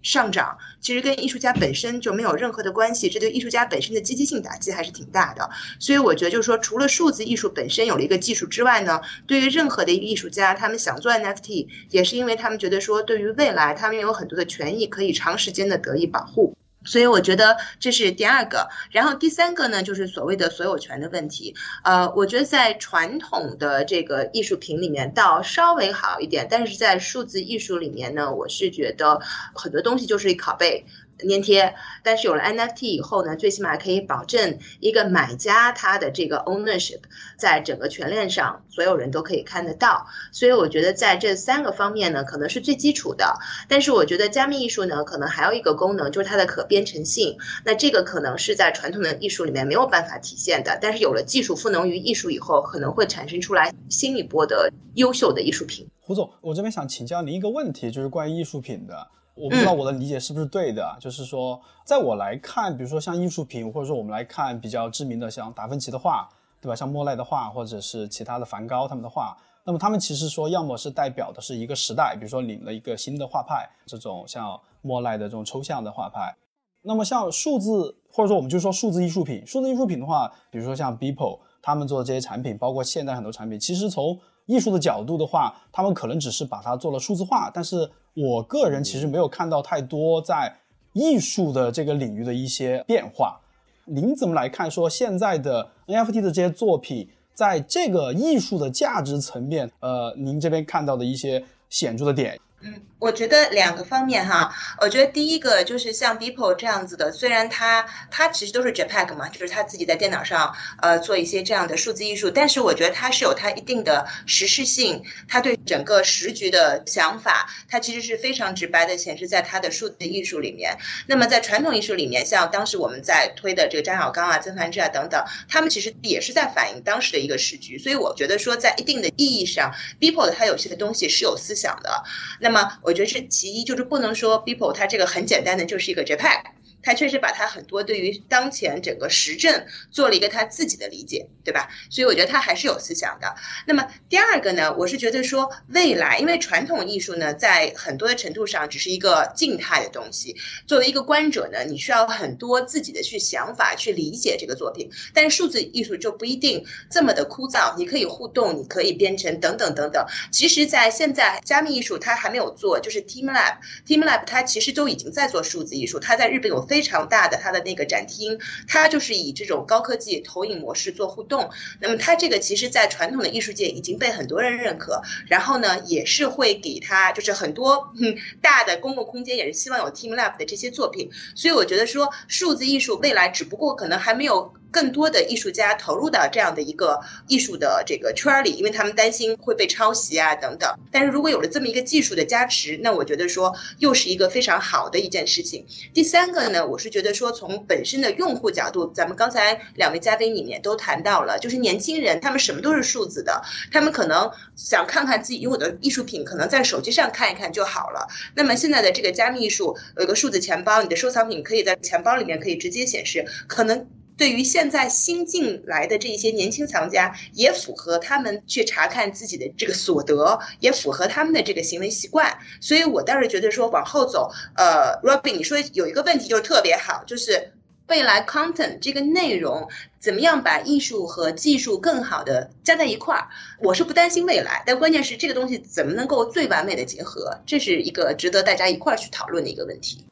上涨其实跟艺术家本身就没有任何的关系，这对艺术家本身的积极性打击还是挺大的。所以我觉得就是说，除了数字艺术本身有了一个技术之外呢，对于任何的一个艺术家，他们想做 NFT，也是因为他们觉得说，对于未来他们有很多的权益可以长时间的得以保护。所以我觉得这是第二个，然后第三个呢，就是所谓的所有权的问题。呃，我觉得在传统的这个艺术品里面倒稍微好一点，但是在数字艺术里面呢，我是觉得很多东西就是拷贝。粘贴，但是有了 NFT 以后呢，最起码可以保证一个买家他的这个 ownership 在整个全链上，所有人都可以看得到。所以我觉得在这三个方面呢，可能是最基础的。但是我觉得加密艺术呢，可能还有一个功能，就是它的可编程性。那这个可能是在传统的艺术里面没有办法体现的。但是有了技术赋能于艺术以后，可能会产生出来新一波的优秀的艺术品。胡总，我这边想请教您一个问题，就是关于艺术品的。我不知道我的理解是不是对的，就是说，在我来看，比如说像艺术品，或者说我们来看比较知名的像达芬奇的画，对吧？像莫奈的画，或者是其他的梵高他们的画，那么他们其实说，要么是代表的是一个时代，比如说领了一个新的画派，这种像莫奈的这种抽象的画派。那么像数字，或者说我们就说数字艺术品，数字艺术品的话，比如说像 Beeple 他们做的这些产品，包括现在很多产品，其实从艺术的角度的话，他们可能只是把它做了数字化，但是我个人其实没有看到太多在艺术的这个领域的一些变化。您怎么来看说现在的 NFT 的这些作品，在这个艺术的价值层面，呃，您这边看到的一些显著的点？嗯，我觉得两个方面哈，我觉得第一个就是像 Beeple 这样子的，虽然它它其实都是 JPEG 嘛，就是他自己在电脑上呃做一些这样的数字艺术，但是我觉得它是有它一定的实事性，它对整个时局的想法，它其实是非常直白的显示在它的数字艺术里面。那么在传统艺术里面，像当时我们在推的这个张小刚啊、曾凡志啊等等，他们其实也是在反映当时的一个时局，所以我觉得说在一定的意义上，Beeple 它有些东西是有思想的。那么么我觉得是其一，就是不能说 people，它这个很简单的就是一个 JPEG。他确实把他很多对于当前整个时政做了一个他自己的理解，对吧？所以我觉得他还是有思想的。那么第二个呢，我是觉得说未来，因为传统艺术呢，在很多的程度上只是一个静态的东西。作为一个观者呢，你需要很多自己的去想法去理解这个作品。但是数字艺术就不一定这么的枯燥，你可以互动，你可以编程等等等等。其实，在现在加密艺术它还没有做，就是 TeamLab，TeamLab 它其实都已经在做数字艺术，它在日本有非常大的它的那个展厅，它就是以这种高科技投影模式做互动。那么它这个其实，在传统的艺术界已经被很多人认可。然后呢，也是会给它就是很多嗯大的公共空间，也是希望有 Team Lab 的这些作品。所以我觉得说，数字艺术未来只不过可能还没有。更多的艺术家投入到这样的一个艺术的这个圈儿里，因为他们担心会被抄袭啊等等。但是如果有了这么一个技术的加持，那我觉得说又是一个非常好的一件事情。第三个呢，我是觉得说从本身的用户角度，咱们刚才两位嘉宾里面都谈到了，就是年轻人他们什么都是数字的，他们可能想看看自己拥有的艺术品，可能在手机上看一看就好了。那么现在的这个加密艺术有一个数字钱包，你的收藏品可以在钱包里面可以直接显示，可能。对于现在新进来的这些年轻藏家，也符合他们去查看自己的这个所得，也符合他们的这个行为习惯。所以我倒是觉得说往后走，呃，Robin，你说有一个问题就是特别好，就是未来 content 这个内容怎么样把艺术和技术更好的加在一块儿？我是不担心未来，但关键是这个东西怎么能够最完美的结合，这是一个值得大家一块儿去讨论的一个问题。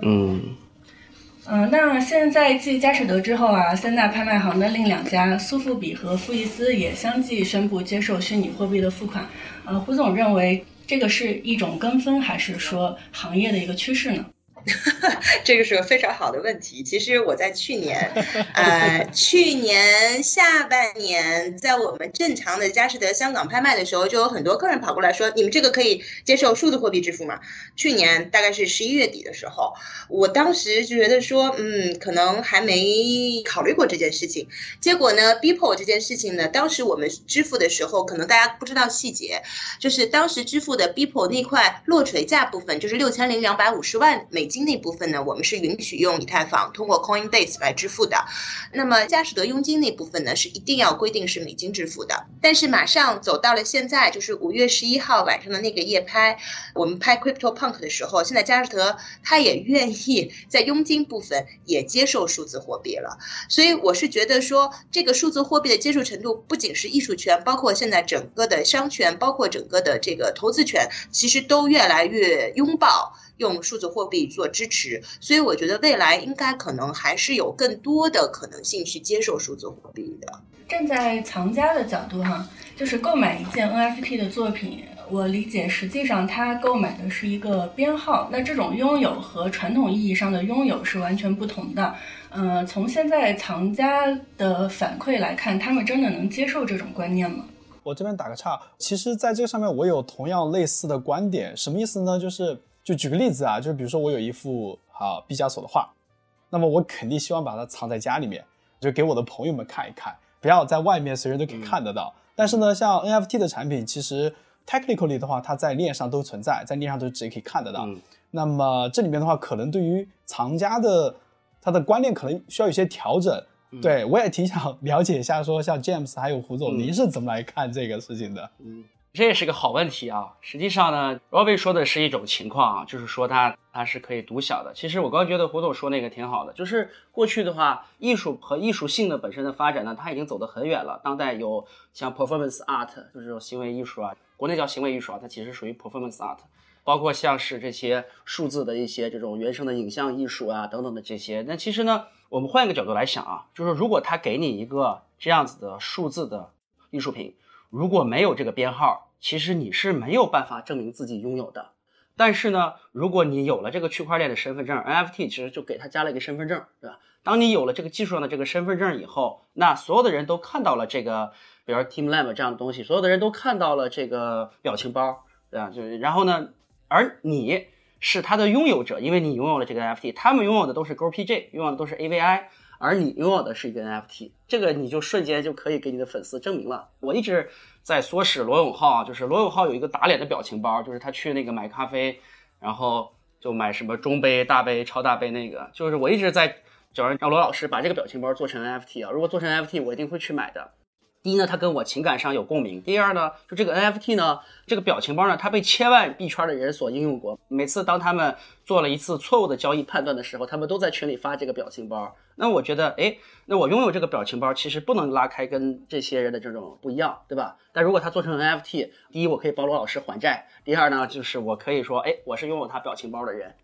嗯。嗯，那现在继佳士得之后啊，三大拍卖行的另两家苏富比和富艺斯也相继宣布接受虚拟货币的付款。呃，胡总认为这个是一种跟风，还是说行业的一个趋势呢？(laughs) 这个是个非常好的问题。其实我在去年，呃，去年下半年，在我们正常的佳士得香港拍卖的时候，就有很多客人跑过来说：“你们这个可以接受数字货币支付吗？”去年大概是十一月底的时候，我当时就觉得说，嗯，可能还没考虑过这件事情。结果呢，Beeple 这件事情呢，当时我们支付的时候，可能大家不知道细节，就是当时支付的 Beeple 那块落锤价部分，就是六千零两百五十万美。金那部分呢，我们是允许用以太坊通过 Coinbase 来支付的。那么佳士得佣金那部分呢，是一定要规定是美金支付的。但是马上走到了现在，就是五月十一号晚上的那个夜拍，我们拍 Crypto Punk 的时候，现在佳士得他也愿意在佣金部分也接受数字货币了。所以我是觉得说，这个数字货币的接受程度，不仅是艺术圈，包括现在整个的商圈，包括整个的这个投资圈，其实都越来越拥抱。用数字货币做支持，所以我觉得未来应该可能还是有更多的可能性去接受数字货币的。站在藏家的角度哈，就是购买一件 NFT 的作品，我理解实际上他购买的是一个编号，那这种拥有和传统意义上的拥有是完全不同的。呃，从现在藏家的反馈来看，他们真的能接受这种观念吗？我这边打个岔，其实在这个上面我有同样类似的观点，什么意思呢？就是。就举个例子啊，就比如说我有一幅好毕加索的画，那么我肯定希望把它藏在家里面，就给我的朋友们看一看，不要在外面随人都可以看得到。但是呢，像 NFT 的产品，其实 technically 的话，它在链上都存在，在链上都直接可以看得到。那么这里面的话，可能对于藏家的他的观念可能需要有些调整。对我也挺想 (laughs) 了解一下，说像 James 还有胡总，您是怎么来看这个事情的？嗯。这也是个好问题啊！实际上呢，Robin 说的是一种情况啊，就是说它它是可以独享的。其实我刚觉得胡总说那个挺好的，就是过去的话，艺术和艺术性的本身的发展呢，它已经走得很远了。当代有像 performance art，就这种行为艺术啊，国内叫行为艺术啊，它其实属于 performance art。包括像是这些数字的一些这种原生的影像艺术啊等等的这些。那其实呢，我们换一个角度来想啊，就是如果他给你一个这样子的数字的艺术品。如果没有这个编号，其实你是没有办法证明自己拥有的。但是呢，如果你有了这个区块链的身份证 NFT，其实就给他加了一个身份证，对吧？当你有了这个技术上的这个身份证以后，那所有的人都看到了这个，比如说 TeamLab 这样的东西，所有的人都看到了这个表情包，对吧？就然后呢，而你是他的拥有者，因为你拥有了这个 NFT，他们拥有的都是 GPG，拥有的都是 AVI。而你拥有的是一个 NFT，这个你就瞬间就可以给你的粉丝证明了。我一直在唆使罗永浩，就是罗永浩有一个打脸的表情包，就是他去那个买咖啡，然后就买什么中杯、大杯、超大杯那个，就是我一直在找人让罗老师把这个表情包做成 NFT 啊。如果做成 NFT，我一定会去买的。第一呢，它跟我情感上有共鸣；第二呢，就这个 NFT 呢，这个表情包呢，它被千万币圈的人所应用过。每次当他们做了一次错误的交易判断的时候，他们都在群里发这个表情包。那我觉得，哎，那我拥有这个表情包，其实不能拉开跟这些人的这种不一样，对吧？但如果它做成 NFT，第一，我可以帮罗老师还债；第二呢，就是我可以说，哎，我是拥有他表情包的人。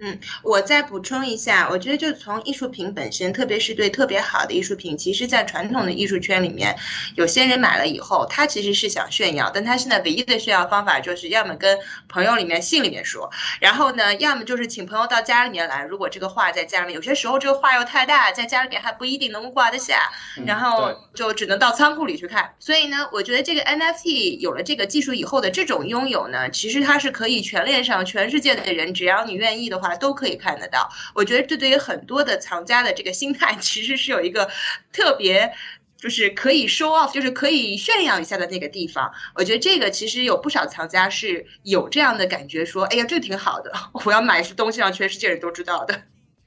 嗯，我再补充一下，我觉得就从艺术品本身，特别是对特别好的艺术品，其实，在传统的艺术圈里面，有些人买了以后，他其实是想炫耀，但他现在唯一的炫耀方法，就是要么跟朋友里面、信里面说，然后呢，要么就是请朋友到家里面来。如果这个画在家里面，有些时候这个画又太大，在家里面还不一定能挂得下，然后就只能到仓库里去看。所以呢，我觉得这个 NFT 有了这个技术以后的这种拥有呢，其实它是可以全链上全世界的人，只要你愿意的话。都可以看得到，我觉得这对于很多的藏家的这个心态，(laughs) 其实是有一个特别，就是可以 show off，就是可以炫耀一下的那个地方。我觉得这个其实有不少藏家是有这样的感觉，说，哎呀，这挺好的，(laughs) 我要买些东西让全世界人都知道的。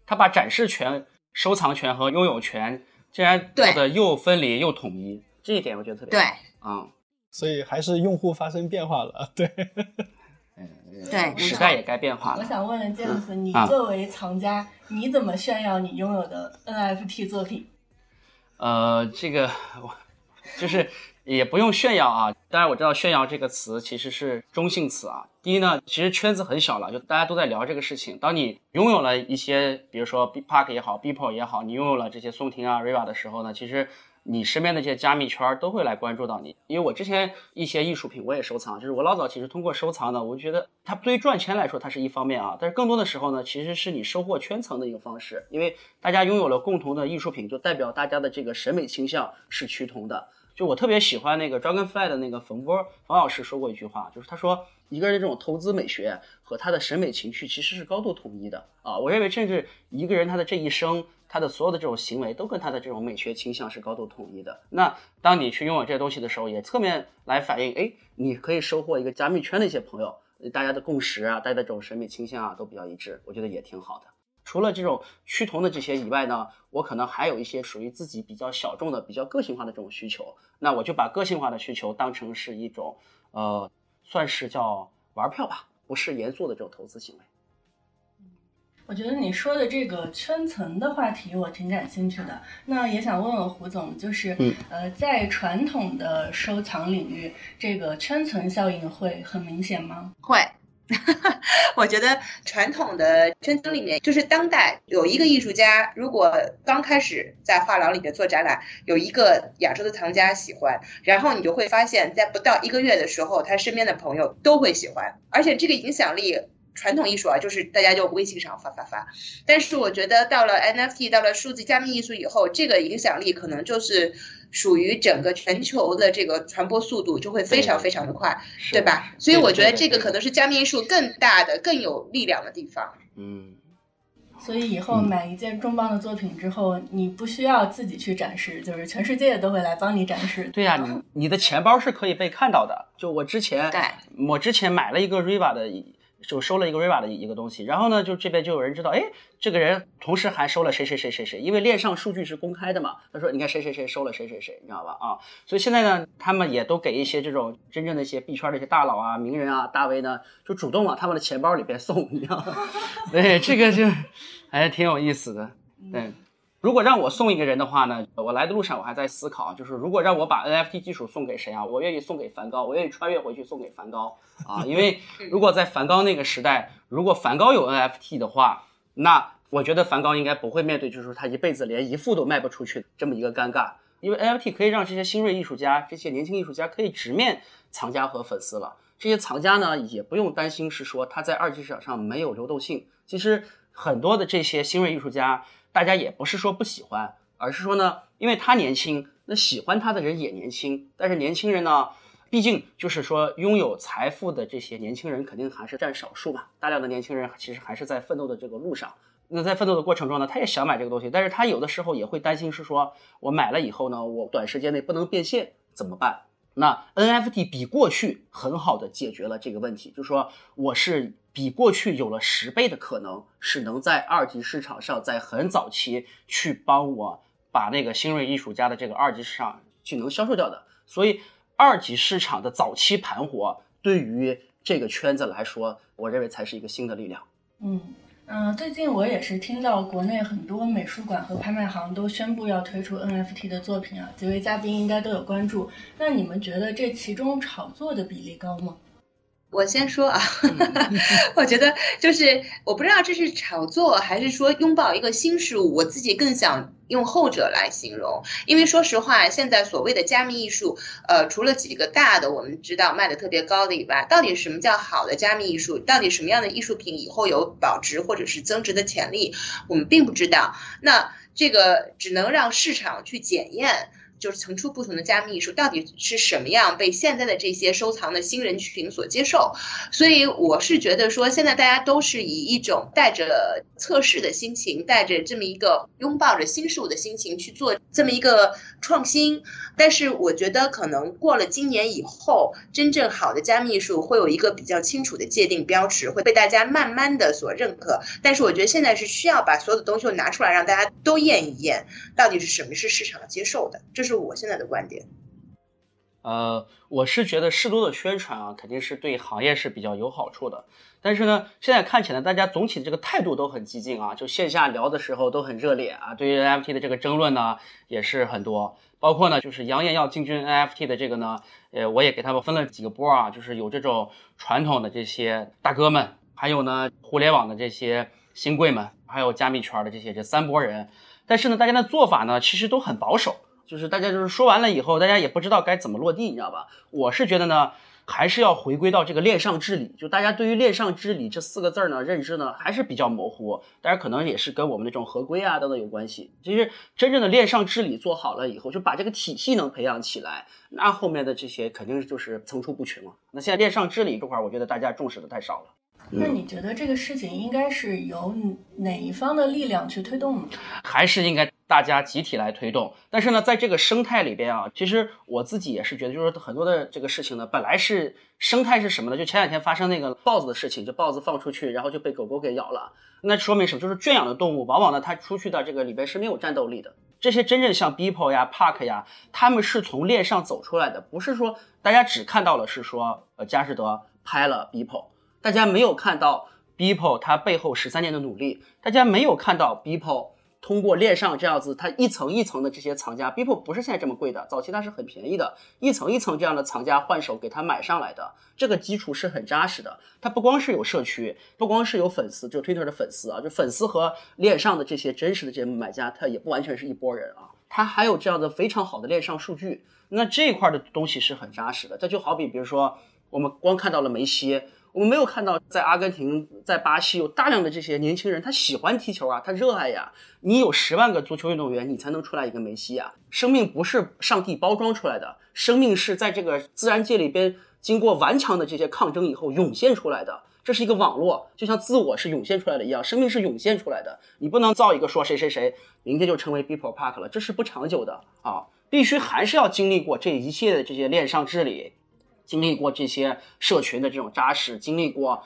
他把展示权、收藏权和拥有权竟然做的又分离又统一，这一点我觉得特别对，嗯，所以还是用户发生变化了，对。对，时代也该变化了。我想问问詹姆斯，你作为藏家，你怎么炫耀你拥有的 NFT 作品？呃，这个就是也不用炫耀啊。当然我知道“炫耀”这个词其实是中性词啊。第一呢，其实圈子很小了，就大家都在聊这个事情。当你拥有了一些，比如说 B Park 也好，Beeple 也好，你拥有了这些宋婷啊、Riva 的时候呢，其实。你身边的这些加密圈都会来关注到你，因为我之前一些艺术品我也收藏，就是我老早其实通过收藏呢，我觉得它对于赚钱来说它是一方面啊，但是更多的时候呢，其实是你收获圈层的一个方式，因为大家拥有了共同的艺术品，就代表大家的这个审美倾向是趋同的。就我特别喜欢那个 Dragonfly 的那个冯波冯老师说过一句话，就是他说一个人这种投资美学和他的审美情趣其实是高度统一的啊，我认为甚至一个人他的这一生。他的所有的这种行为都跟他的这种美学倾向是高度统一的。那当你去拥有这些东西的时候，也侧面来反映，哎，你可以收获一个加密圈的一些朋友，大家的共识啊，大家的这种审美倾向啊都比较一致，我觉得也挺好的。除了这种趋同的这些以外呢，我可能还有一些属于自己比较小众的、比较个性化的这种需求。那我就把个性化的需求当成是一种，呃，算是叫玩票吧，不是严肃的这种投资行为。我觉得你说的这个圈层的话题，我挺感兴趣的。那也想问问胡总，就是，呃，在传统的收藏领域，这个圈层效应会很明显吗？会，(laughs) 我觉得传统的圈层里面，就是当代有一个艺术家，如果刚开始在画廊里面做展览，有一个亚洲的藏家喜欢，然后你就会发现，在不到一个月的时候，他身边的朋友都会喜欢，而且这个影响力。传统艺术啊，就是大家就微信上发发发，但是我觉得到了 NFT，到了数字加密艺术以后，这个影响力可能就是属于整个全球的这个传播速度就会非常非常的快，对吧？所以我觉得这个可能是加密艺术更大的、更有力量的地方。嗯，所以以后买一件重磅的作品之后，你不需要自己去展示，就是全世界都会来帮你展示。对呀，你你的钱包是可以被看到的。就我之前，对，我之前买了一个 Riva 的。就收了一个 Riva 的一个东西，然后呢，就这边就有人知道，哎，这个人同时还收了谁谁谁谁谁，因为链上数据是公开的嘛。他说，你看谁谁谁收了谁谁谁，你知道吧？啊，所以现在呢，他们也都给一些这种真正的一些币圈的一些大佬啊、名人啊、大 V 呢，就主动往他们的钱包里边送，你知道吗？(laughs) 对，这个就还挺有意思的，对。如果让我送一个人的话呢，我来的路上我还在思考，就是如果让我把 NFT 技术送给谁啊？我愿意送给梵高，我愿意穿越回去送给梵高啊！(laughs) 因为如果在梵高那个时代，如果梵高有 NFT 的话，那我觉得梵高应该不会面对，就是说他一辈子连一幅都卖不出去这么一个尴尬。因为 NFT 可以让这些新锐艺术家、这些年轻艺术家可以直面藏家和粉丝了。这些藏家呢，也不用担心是说他在二级市场上没有流动性。其实很多的这些新锐艺术家。大家也不是说不喜欢，而是说呢，因为他年轻，那喜欢他的人也年轻。但是年轻人呢，毕竟就是说拥有财富的这些年轻人肯定还是占少数嘛。大量的年轻人其实还是在奋斗的这个路上。那在奋斗的过程中呢，他也想买这个东西，但是他有的时候也会担心，是说我买了以后呢，我短时间内不能变现怎么办？那 NFT 比过去很好的解决了这个问题，就是说我是比过去有了十倍的可能，是能在二级市场上在很早期去帮我把那个新锐艺术家的这个二级市场去能销售掉的。所以二级市场的早期盘活对于这个圈子来说，我认为才是一个新的力量。嗯。嗯，最近我也是听到国内很多美术馆和拍卖行都宣布要推出 NFT 的作品啊，几位嘉宾应该都有关注。那你们觉得这其中炒作的比例高吗？我先说啊，(laughs) 我觉得就是我不知道这是炒作还是说拥抱一个新事物，我自己更想用后者来形容，因为说实话，现在所谓的加密艺术，呃，除了几个大的我们知道卖的特别高的以外，到底什么叫好的加密艺术？到底什么样的艺术品以后有保值或者是增值的潜力？我们并不知道。那这个只能让市场去检验。就是层出不穷的加密艺术到底是什么样被现在的这些收藏的新人群所接受，所以我是觉得说现在大家都是以一种带着测试的心情，带着这么一个拥抱着新事物的心情去做这么一个创新，但是我觉得可能过了今年以后，真正好的加密艺术会有一个比较清楚的界定标尺，会被大家慢慢的所认可。但是我觉得现在是需要把所有的东西拿出来，让大家都验一验，到底是什么是市场接受的，这是。是我现在的观点，呃，我是觉得适度的宣传啊，肯定是对行业是比较有好处的。但是呢，现在看起来大家总体的这个态度都很激进啊，就线下聊的时候都很热烈啊。对于 NFT 的这个争论呢，也是很多，包括呢，就是扬言要进军 NFT 的这个呢，呃，我也给他们分了几个波啊，就是有这种传统的这些大哥们，还有呢，互联网的这些新贵们，还有加密圈的这些这三波人。但是呢，大家的做法呢，其实都很保守。就是大家就是说完了以后，大家也不知道该怎么落地，你知道吧？我是觉得呢，还是要回归到这个链上治理。就大家对于链上治理这四个字儿呢，认知呢还是比较模糊。当然，可能也是跟我们那种合规啊等等有关系。其实真正的链上治理做好了以后，就把这个体系能培养起来，那后面的这些肯定就是层出不穷了。那现在链上治理这块，我觉得大家重视的太少了。那你觉得这个事情应该是由哪一方的力量去推动呢？还是应该大家集体来推动？但是呢，在这个生态里边啊，其实我自己也是觉得，就是很多的这个事情呢，本来是生态是什么呢？就前两天发生那个豹子的事情，就豹子放出去，然后就被狗狗给咬了。那说明什么？就是圈养的动物，往往呢，它出去的这个里边是没有战斗力的。这些真正像 Beeple 呀、Park 呀，他们是从链上走出来的，不是说大家只看到了是说，呃，佳士得拍了 Beeple。大家没有看到 Beeple 它背后十三年的努力，大家没有看到 Beeple 通过链上这样子，它一层一层的这些藏家，Beeple 不是现在这么贵的，早期它是很便宜的，一层一层这样的藏家换手给它买上来的，这个基础是很扎实的。它不光是有社区，不光是有粉丝，就 Twitter 的粉丝啊，就粉丝和链上的这些真实的这些买家，他也不完全是一拨人啊，它还有这样的非常好的链上数据，那这一块的东西是很扎实的。这就好比比如说，我们光看到了梅西。我们没有看到在阿根廷、在巴西有大量的这些年轻人，他喜欢踢球啊，他热爱呀。你有十万个足球运动员，你才能出来一个梅西啊。生命不是上帝包装出来的，生命是在这个自然界里边经过顽强的这些抗争以后涌现出来的。这是一个网络，就像自我是涌现出来的一样，生命是涌现出来的。你不能造一个说谁谁谁明天就成为 People Park 了，这是不长久的啊。必须还是要经历过这一切的这些链上治理。经历过这些社群的这种扎实，经历过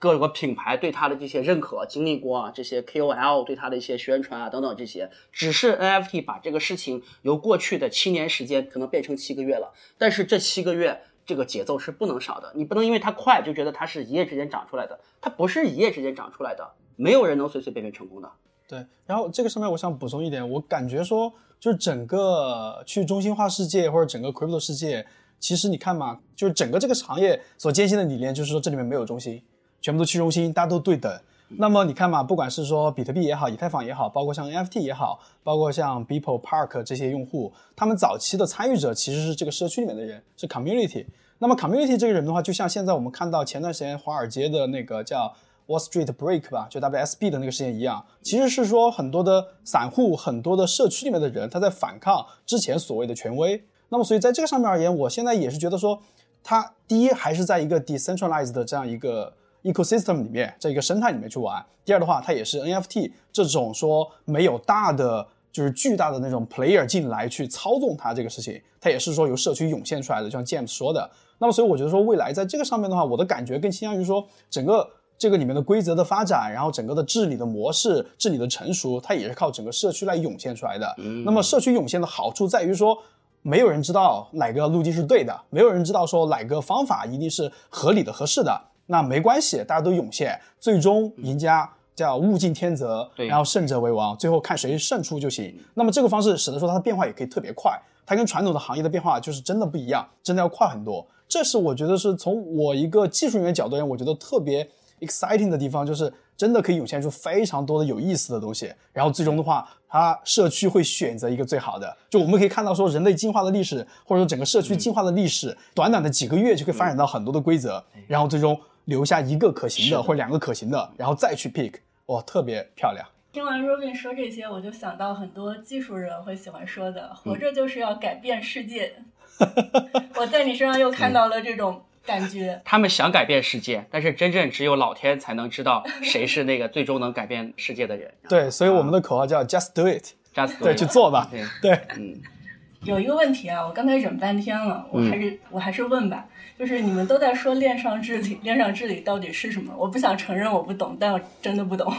各个品牌对它的这些认可，经历过这些 KOL 对它的一些宣传啊等等这些，只是 NFT 把这个事情由过去的七年时间可能变成七个月了，但是这七个月这个节奏是不能少的，你不能因为它快就觉得它是一夜之间长出来的，它不是一夜之间长出来的，没有人能随随便便成功的。对，然后这个上面我想补充一点，我感觉说就是整个去中心化世界或者整个 Crypto 世界。其实你看嘛，就是整个这个行业所坚信的理念，就是说这里面没有中心，全部都去中心，大家都对等。那么你看嘛，不管是说比特币也好，以太坊也好，包括像 NFT 也好，包括像 Beeple Park 这些用户，他们早期的参与者其实是这个社区里面的人，是 Community。那么 Community 这个人的话，就像现在我们看到前段时间华尔街的那个叫 Wall Street Break 吧，就 WSB 的那个事件一样，其实是说很多的散户，很多的社区里面的人，他在反抗之前所谓的权威。那么，所以在这个上面而言，我现在也是觉得说，它第一还是在一个 decentralized 的这样一个 ecosystem 里面，在一个生态里面去玩。第二的话，它也是 NFT 这种说没有大的就是巨大的那种 player 进来去操纵它这个事情，它也是说由社区涌现出来的，就像 James 说的。那么，所以我觉得说未来在这个上面的话，我的感觉更倾向于说整个这个里面的规则的发展，然后整个的治理的模式、治理的成熟，它也是靠整个社区来涌现出来的。那么，社区涌现的好处在于说。没有人知道哪个路径是对的，没有人知道说哪个方法一定是合理的、合适的。那没关系，大家都涌现，最终赢家叫物竞天择，然后胜者为王，最后看谁胜出就行。那么这个方式使得说它的变化也可以特别快，它跟传统的行业的变化就是真的不一样，真的要快很多。这是我觉得是从我一个技术人员角度而言，我觉得特别 exciting 的地方，就是真的可以涌现出非常多的有意思的东西。然后最终的话，它社区会选择一个最好的。就我们可以看到说，人类进化的历史，或者说整个社区进化的历史，短短的几个月就可以发展到很多的规则，然后最终留下一个可行的或者两个可行的，然后再去 pick，哇，特别漂亮。听完 Robin 说这些，我就想到很多技术人会喜欢说的：“活着就是要改变世界。我在你身上又看到了这种感觉。(laughs) 他们想改变世界，但是真正只有老天才能知道谁是那个最终能改变世界的人。(laughs) 对，所以我们的口号叫 “Just Do It”，Just do it 对，去做吧。对，对，嗯，有一个问题啊，我刚才忍半天了，我还是、我还是问吧，就是你们都在说恋上治理，恋上治理到底是什么？我不想承认我不懂，但我真的不懂。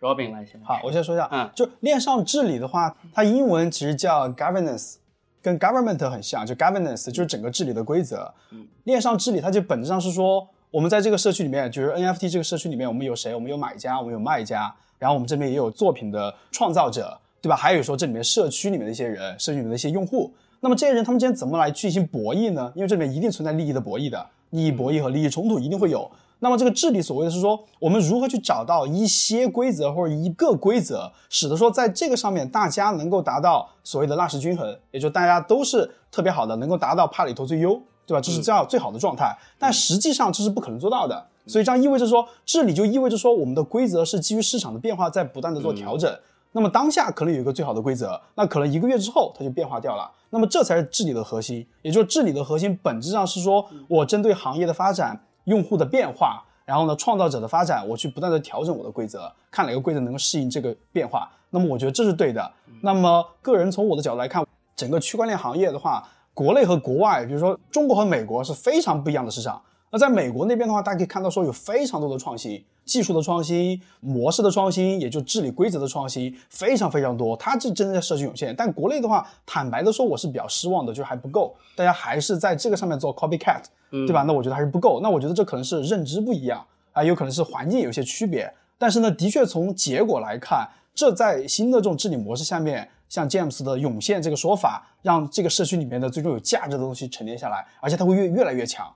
Robin 来先。好，我先说一下，嗯就恋上治理的话，它英文其实叫 governance，跟 government 很像，就 governance 就是整个治理的规则。嗯，链上治理它就本质上是说，我们在这个社区里面，就是 NFT 这个社区里面，我们有谁？我们有买家，我们有卖家，然后我们这边也有作品的创造者，对吧？还有说这里面社区里面的一些人，社区里面的一些用户。那么这些人他们之间怎么来进行博弈呢？因为这里面一定存在利益的博弈的，利益博弈和利益冲突一定会有。那么这个治理所谓的是说，我们如何去找到一些规则或者一个规则，使得说在这个上面大家能够达到所谓的纳什均衡，也就大家都是特别好的，能够达到帕里头最优，对吧？这是最好最好的状态。但实际上这是不可能做到的，所以这样意味着说，治理就意味着说我们的规则是基于市场的变化在不断的做调整。那么当下可能有一个最好的规则，那可能一个月之后它就变化掉了。那么这才是治理的核心，也就是治理的核心本质上是说我针对行业的发展、用户的变化，然后呢创造者的发展，我去不断的调整我的规则，看哪个规则能够适应这个变化。那么我觉得这是对的。那么个人从我的角度来看，整个区块链行业的话，国内和国外，比如说中国和美国是非常不一样的市场。那在美国那边的话，大家可以看到说有非常多的创新，技术的创新、模式的创新，也就治理规则的创新，非常非常多。它这真的在社区涌现。但国内的话，坦白的说，我是比较失望的，就还不够，大家还是在这个上面做 copycat，对吧？那我觉得还是不够。那我觉得这可能是认知不一样啊，有可能是环境有些区别。但是呢，的确从结果来看，这在新的这种治理模式下面，像 James 的涌现这个说法，让这个社区里面的最终有价值的东西沉淀下来，而且它会越越来越强。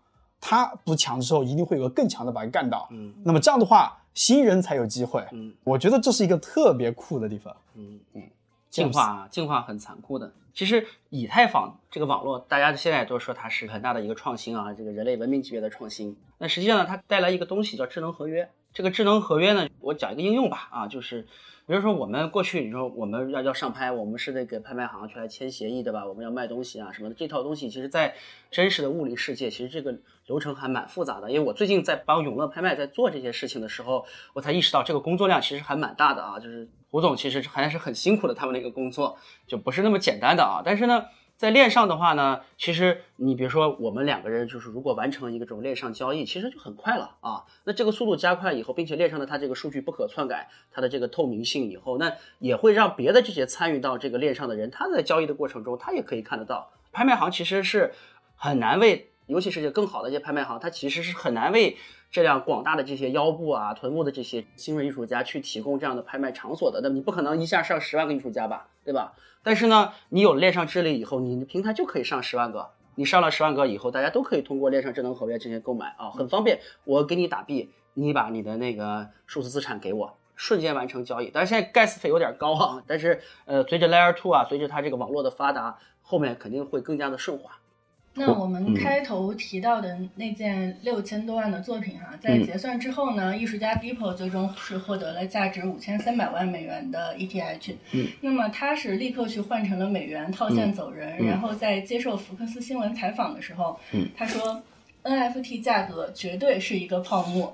它不强的时候，一定会有个更强的把他干倒。嗯，那么这样的话，新人才有机会。嗯，我觉得这是一个特别酷的地方。嗯嗯，进化啊，进化很残酷的。其实以太坊这个网络，大家现在都说它是很大的一个创新啊，这个人类文明级别的创新。那实际上呢，它带来一个东西叫智能合约。这个智能合约呢，我讲一个应用吧啊，就是比如说我们过去你说我们要要上拍，我们是那个拍卖行去来签协议对吧？我们要卖东西啊什么的，这套东西其实在真实的物理世界，其实这个流程还蛮复杂的。因为我最近在帮永乐拍卖在做这些事情的时候，我才意识到这个工作量其实还蛮大的啊，就是胡总其实还是很辛苦的，他们那个工作就不是那么简单的啊。但是呢。在链上的话呢，其实你比如说我们两个人就是如果完成一个这种链上交易，其实就很快了啊。那这个速度加快以后，并且链上的它这个数据不可篡改，它的这个透明性以后，那也会让别的这些参与到这个链上的人，他在交易的过程中，他也可以看得到。拍卖行其实是很难为，尤其是些更好的一些拍卖行，它其实是很难为这样广大的这些腰部啊、臀部的这些新锐艺术家去提供这样的拍卖场所的。那你不可能一下上十万个艺术家吧，对吧？但是呢，你有链上智力以后，你的平台就可以上十万个。你上了十万个以后，大家都可以通过链上智能合约进行购买啊，很方便。我给你打币，你把你的那个数字资产给我，瞬间完成交易。但是现在 gas 费有点高啊，但是呃，随着 Layer Two 啊，随着它这个网络的发达，后面肯定会更加的顺滑。那我们开头提到的那件六千多万的作品哈、啊，在结算之后呢，艺术家 Deepo 最终是获得了价值五千三百万美元的 ETH。嗯，那么他是立刻去换成了美元套现走人，嗯、然后在接受福克斯新闻采访的时候，嗯，他说 NFT 价格绝对是一个泡沫，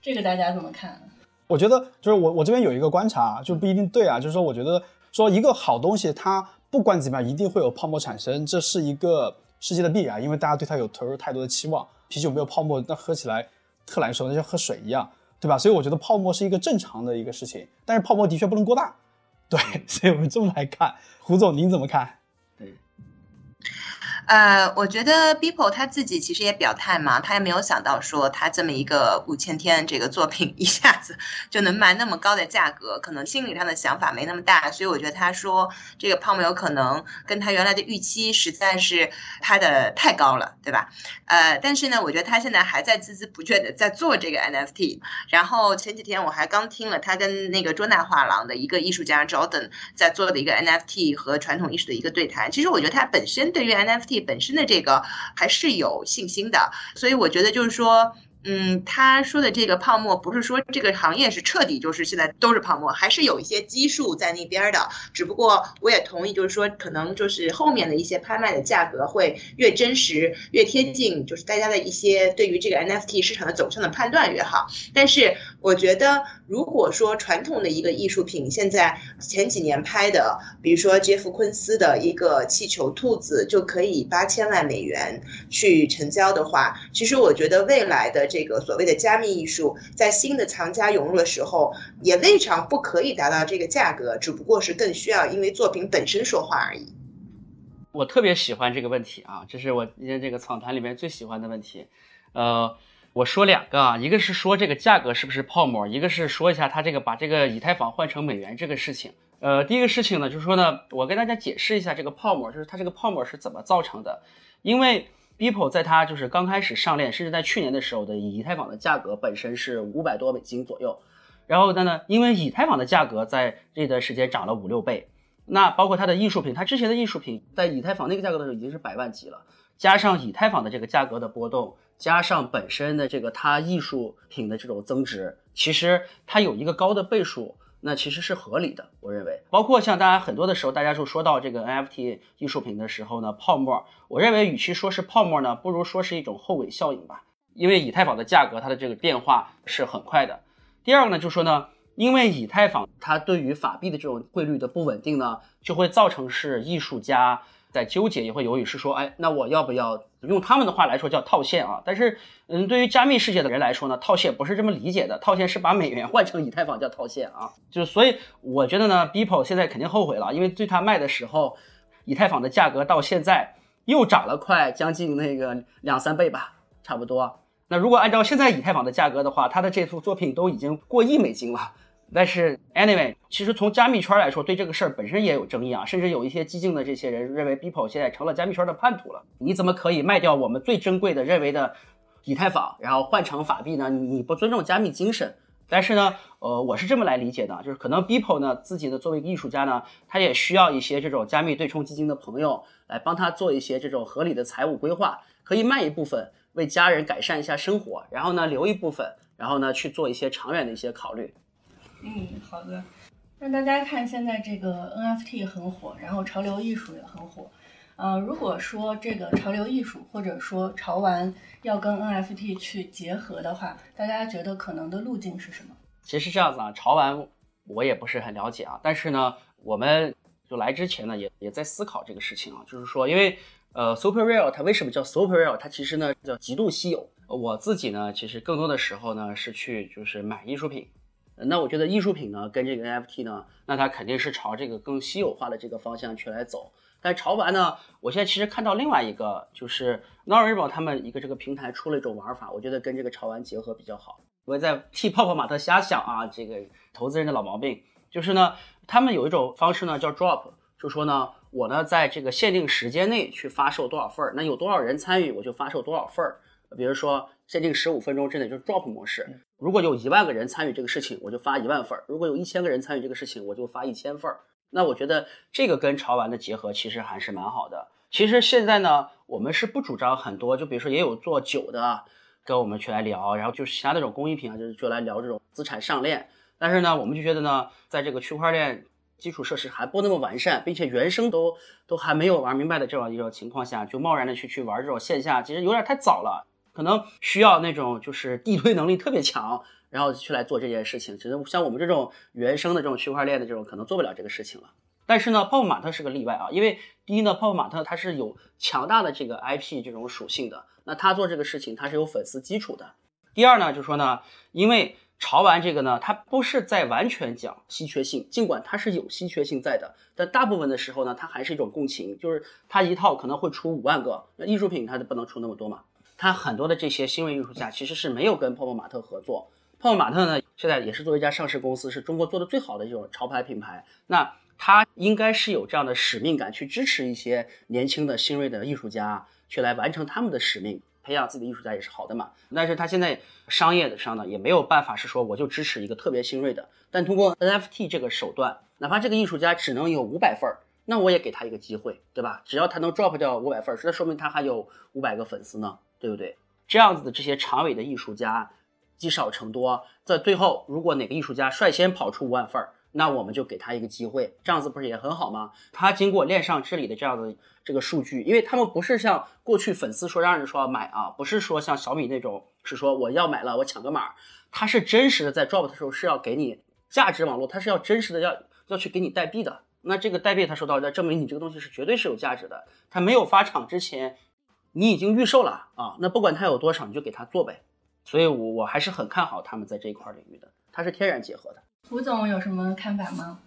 这个大家怎么看？我觉得就是我我这边有一个观察，就不一定对啊，就是说我觉得说一个好东西，它不管怎么样，一定会有泡沫产生，这是一个。世界的必然，因为大家对它有投入太多的期望。啤酒没有泡沫，那喝起来特难受，那像喝水一样，对吧？所以我觉得泡沫是一个正常的一个事情，但是泡沫的确不能过大。对，(laughs) 所以我们这么来看，胡总您怎么看？对，呃，我觉得 Beeple 他自己其实也表态嘛，他也没有想到说他这么一个五千天这个作品 (laughs) 一下子就能卖那么高的价格，可能心理上的想法没那么大，所以我觉得他说这个泡沫有可能跟他原来的预期实在是拍的太高了，对吧？呃，但是呢，我觉得他现在还在孜孜不倦的在做这个 NFT。然后前几天我还刚听了他跟那个卓纳画廊的一个艺术家 Jordan 在做的一个 NFT 和传统艺术的一个对谈。其实我觉得他本身对于 NFT 本身的这个还是有信心的，所以我觉得就是说。嗯，他说的这个泡沫不是说这个行业是彻底就是现在都是泡沫，还是有一些基数在那边的。只不过我也同意，就是说可能就是后面的一些拍卖的价格会越真实、越贴近，就是大家的一些对于这个 NFT 市场的走向的判断越好。但是我觉得，如果说传统的一个艺术品，现在前几年拍的，比如说杰夫昆斯的一个气球兔子，就可以八千万美元去成交的话，其实我觉得未来的。这个所谓的加密艺术，在新的藏家涌入的时候，也未尝不可以达到这个价格，只不过是更需要因为作品本身说话而已。我特别喜欢这个问题啊，这是我今天这个访谈里面最喜欢的问题。呃，我说两个啊，一个是说这个价格是不是泡沫，一个是说一下他这个把这个以太坊换成美元这个事情。呃，第一个事情呢，就是说呢，我跟大家解释一下这个泡沫，就是它这个泡沫是怎么造成的，因为。Beeple 在它就是刚开始上链，甚至在去年的时候的以太坊的价格本身是五百多美金左右，然后呢，因为以太坊的价格在这段时间涨了五六倍，那包括它的艺术品，它之前的艺术品在以太坊那个价格的时候已经是百万级了，加上以太坊的这个价格的波动，加上本身的这个它艺术品的这种增值，其实它有一个高的倍数。那其实是合理的，我认为，包括像大家很多的时候，大家就说到这个 NFT 艺术品的时候呢，泡沫，我认为与其说是泡沫呢，不如说是一种后尾效应吧，因为以太坊的价格它的这个变化是很快的。第二个呢，就说呢，因为以太坊它对于法币的这种汇率的不稳定呢，就会造成是艺术家。在纠结也会犹豫，是说，哎，那我要不要用他们的话来说叫套现啊？但是，嗯，对于加密世界的人来说呢，套现不是这么理解的，套现是把美元换成以太坊叫套现啊。就所以我觉得呢，Beeple 现在肯定后悔了，因为对他卖的时候，以太坊的价格到现在又涨了快将近那个两三倍吧，差不多。那如果按照现在以太坊的价格的话，他的这幅作品都已经过亿美金了。但是，anyway，其实从加密圈来说，对这个事儿本身也有争议啊，甚至有一些激进的这些人认为，Beeple 现在成了加密圈的叛徒了。你怎么可以卖掉我们最珍贵的、认为的以太坊，然后换成法币呢？你不尊重加密精神。但是呢，呃，我是这么来理解的，就是可能 Beeple 呢自己呢作为艺术家呢，他也需要一些这种加密对冲基金的朋友来帮他做一些这种合理的财务规划，可以卖一部分为家人改善一下生活，然后呢留一部分，然后呢去做一些长远的一些考虑。嗯，好的。那大家看，现在这个 NFT 很火，然后潮流艺术也很火。呃，如果说这个潮流艺术或者说潮玩要跟 NFT 去结合的话，大家觉得可能的路径是什么？其实这样子啊，潮玩我也不是很了解啊，但是呢，我们就来之前呢，也也在思考这个事情啊，就是说，因为呃，Super Rare 它为什么叫 Super Rare？它其实呢叫极度稀有。我自己呢，其实更多的时候呢是去就是买艺术品。那我觉得艺术品呢，跟这个 NFT 呢，那它肯定是朝这个更稀有化的这个方向去来走。但潮玩呢，我现在其实看到另外一个，就是 Norrible 他们一个这个平台出了一种玩法，我觉得跟这个潮玩结合比较好。我在替泡泡玛特瞎想啊，这个投资人的老毛病，就是呢，他们有一种方式呢叫 Drop，就说呢，我呢在这个限定时间内去发售多少份儿，那有多少人参与，我就发售多少份儿。比如说限定十五分钟之内就是 drop 模式，如果有一万个人参与这个事情，我就发一万份儿；如果有一千个人参与这个事情，我就发一千份儿。那我觉得这个跟潮玩的结合其实还是蛮好的。其实现在呢，我们是不主张很多，就比如说也有做酒的跟我们去来聊，然后就是其他那种工艺品啊，就是就来聊这种资产上链。但是呢，我们就觉得呢，在这个区块链基础设施还不那么完善，并且原生都都还没有玩明白的这种一种情况下，就贸然的去去玩这种线下，其实有点太早了。可能需要那种就是地推能力特别强，然后去来做这件事情。只能像我们这种原生的这种区块链的这种，可能做不了这个事情了。但是呢，泡泡玛特是个例外啊，因为第一呢，泡泡玛特它是有强大的这个 IP 这种属性的，那他做这个事情他是有粉丝基础的。第二呢，就说呢，因为潮玩这个呢，它不是在完全讲稀缺性，尽管它是有稀缺性在的，但大部分的时候呢，它还是一种共情，就是它一套可能会出五万个，那艺术品它就不能出那么多嘛。他很多的这些新锐艺术家其实是没有跟泡泡玛特合作，泡泡玛特呢现在也是作为一家上市公司，是中国做的最好的这种潮牌品牌，那他应该是有这样的使命感去支持一些年轻的新锐的艺术家，去来完成他们的使命。培养自己的艺术家也是好的嘛，但是他现在商业的上呢也没有办法是说我就支持一个特别新锐的，但通过 NFT 这个手段，哪怕这个艺术家只能有五百份儿，那我也给他一个机会，对吧？只要他能 drop 掉五百份儿，那说明他还有五百个粉丝呢，对不对？这样子的这些长尾的艺术家积少成多，在最后如果哪个艺术家率先跑出五万份儿。那我们就给他一个机会，这样子不是也很好吗？他经过链上治理的这样的这个数据，因为他们不是像过去粉丝说让人说要买啊，不是说像小米那种是说我要买了我抢个码，他是真实的在 drop 的时候是要给你价值网络，它是要真实的要要去给你代币的。那这个代币他收到，那证明你这个东西是绝对是有价值的。他没有发厂之前，你已经预售了啊，那不管他有多少，你就给他做呗。所以，我我还是很看好他们在这一块领域的，它是天然结合的。胡总有什么看法吗？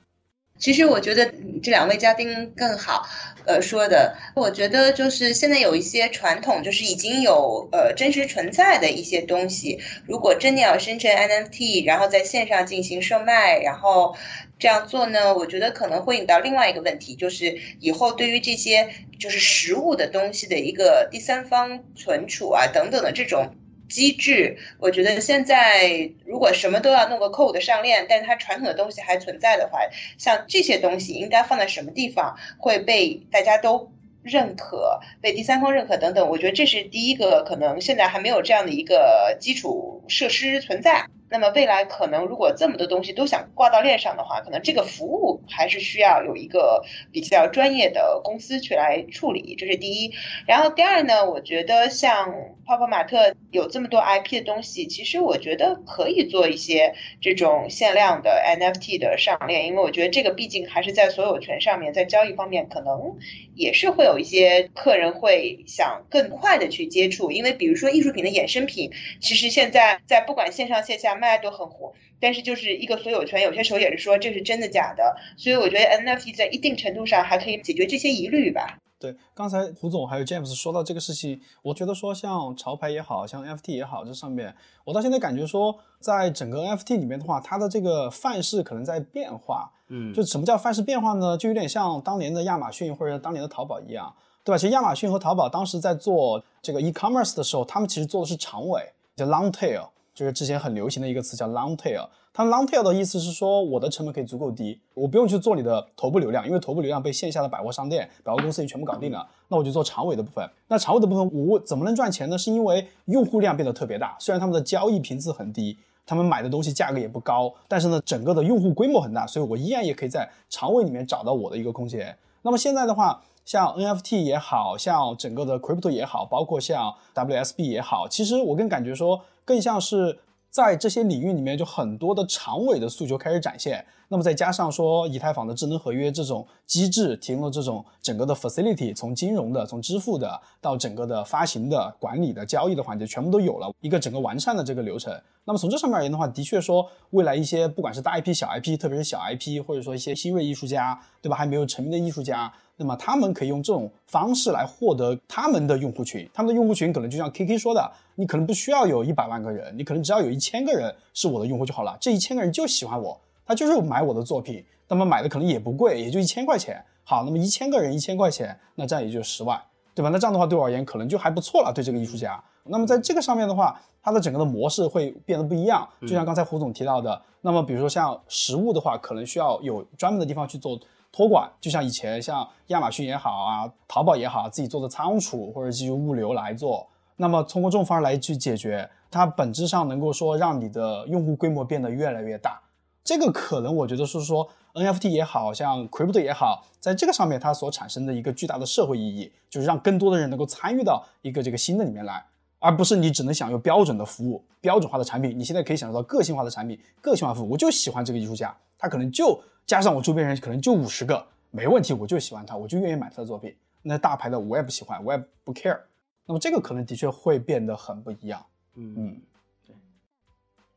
其实我觉得这两位嘉宾更好，呃，说的，我觉得就是现在有一些传统，就是已经有呃真实存在的一些东西，如果真的要生成 NFT，然后在线上进行售卖，然后这样做呢，我觉得可能会引到另外一个问题，就是以后对于这些就是实物的东西的一个第三方存储啊等等的这种。机制，我觉得现在如果什么都要弄个 code 上链，但是它传统的东西还存在的话，像这些东西应该放在什么地方会被大家都认可，被第三方认可等等，我觉得这是第一个可能现在还没有这样的一个基础设施存在。那么未来可能如果这么多东西都想挂到链上的话，可能这个服务还是需要有一个比较专业的公司去来处理，这是第一。然后第二呢，我觉得像泡泡玛特有这么多 IP 的东西，其实我觉得可以做一些这种限量的 NFT 的上链，因为我觉得这个毕竟还是在所有权上面，在交易方面可能也是会有一些客人会想更快的去接触，因为比如说艺术品的衍生品，其实现在在不管线上线下。卖都很火，但是就是一个所有权，有些时候也是说这是真的假的，所以我觉得 NFT 在一定程度上还可以解决这些疑虑吧。对，刚才胡总还有 James 说到这个事情，我觉得说像潮牌也好像 NFT 也好，这上面我到现在感觉说，在整个 NFT 里面的话，它的这个范式可能在变化。嗯，就什么叫范式变化呢？就有点像当年的亚马逊或者当年的淘宝一样，对吧？其实亚马逊和淘宝当时在做这个 e-commerce 的时候，他们其实做的是长尾，叫 long tail。就是之前很流行的一个词叫 long tail，它 long tail 的意思是说我的成本可以足够低，我不用去做你的头部流量，因为头部流量被线下的百货商店、百货公司已经全部搞定了，那我就做长尾的部分。那长尾的部分我怎么能赚钱呢？是因为用户量变得特别大，虽然他们的交易频次很低，他们买的东西价格也不高，但是呢，整个的用户规模很大，所以我依然也可以在长尾里面找到我的一个空间。那么现在的话，像 NFT 也好像整个的 Crypto 也好，包括像 WSB 也好，其实我更感觉说。更像是在这些领域里面，就很多的长尾的诉求开始展现。那么再加上说，以太坊的智能合约这种机制，提供了这种整个的 facility，从金融的、从支付的到整个的发行的、管理的、交易的环节，全部都有了一个整个完善的这个流程。那么从这上面而言的话，的确说，未来一些不管是大 IP、小 IP，特别是小 IP，或者说一些新锐艺术家，对吧？还没有成名的艺术家。那么他们可以用这种方式来获得他们的用户群，他们的用户群可能就像 K K 说的，你可能不需要有一百万个人，你可能只要有一千个人是我的用户就好了。这一千个人就喜欢我，他就是买我的作品，那么买的可能也不贵，也就一千块钱。好，那么一千个人一千块钱，那这样也就十万，对吧？那这样的话对我而言可能就还不错了，对这个艺术家。那么在这个上面的话，它的整个的模式会变得不一样。就像刚才胡总提到的，那么比如说像实物的话，可能需要有专门的地方去做。托管就像以前像亚马逊也好啊，淘宝也好，自己做的仓储或者基于物流来做，那么通过这种方式来去解决，它本质上能够说让你的用户规模变得越来越大。这个可能我觉得是说 NFT 也好像 Crypto 也好，在这个上面它所产生的一个巨大的社会意义，就是让更多的人能够参与到一个这个新的里面来，而不是你只能享有标准的服务、标准化的产品。你现在可以享受到个性化的产品、个性化服务。我就喜欢这个艺术家，他可能就。加上我周边人可能就五十个，没问题，我就喜欢他，我就愿意买他的作品。那大牌的我也不喜欢，我也不 care。那么这个可能的确会变得很不一样。嗯嗯，对。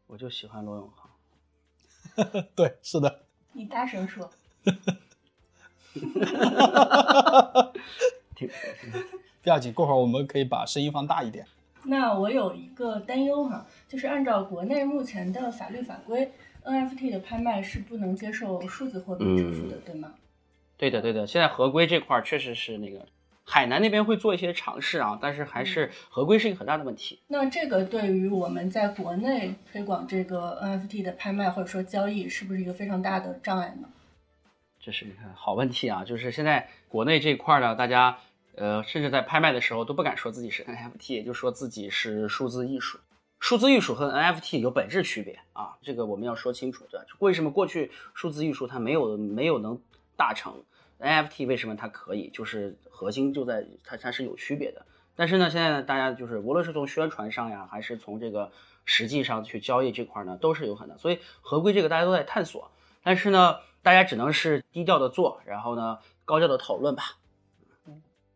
我就喜欢罗永浩。(laughs) 对，是的。你大声说。(laughs) 挺不要紧，过会儿我们可以把声音放大一点。那我有一个担忧哈，就是按照国内目前的法律法规，NFT 的拍卖是不能接受数字货币支付的，对吗？对的，对的。现在合规这块儿确实是那个海南那边会做一些尝试啊，但是还是合规是一个很大的问题。那这个对于我们在国内推广这个 NFT 的拍卖或者说交易，是不是一个非常大的障碍呢？这是个好问题啊！就是现在国内这块呢，大家呃，甚至在拍卖的时候都不敢说自己是 NFT，也就说自己是数字艺术。数字艺术和 NFT 有本质区别啊，这个我们要说清楚。对，为什么过去数字艺术它没有没有能大成，NFT 为什么它可以？就是核心就在它它是有区别的。但是呢，现在呢，大家就是无论是从宣传上呀，还是从这个实际上去交易这块呢，都是有可能。所以合规这个大家都在探索，但是呢。大家只能是低调的做，然后呢，高调的讨论吧。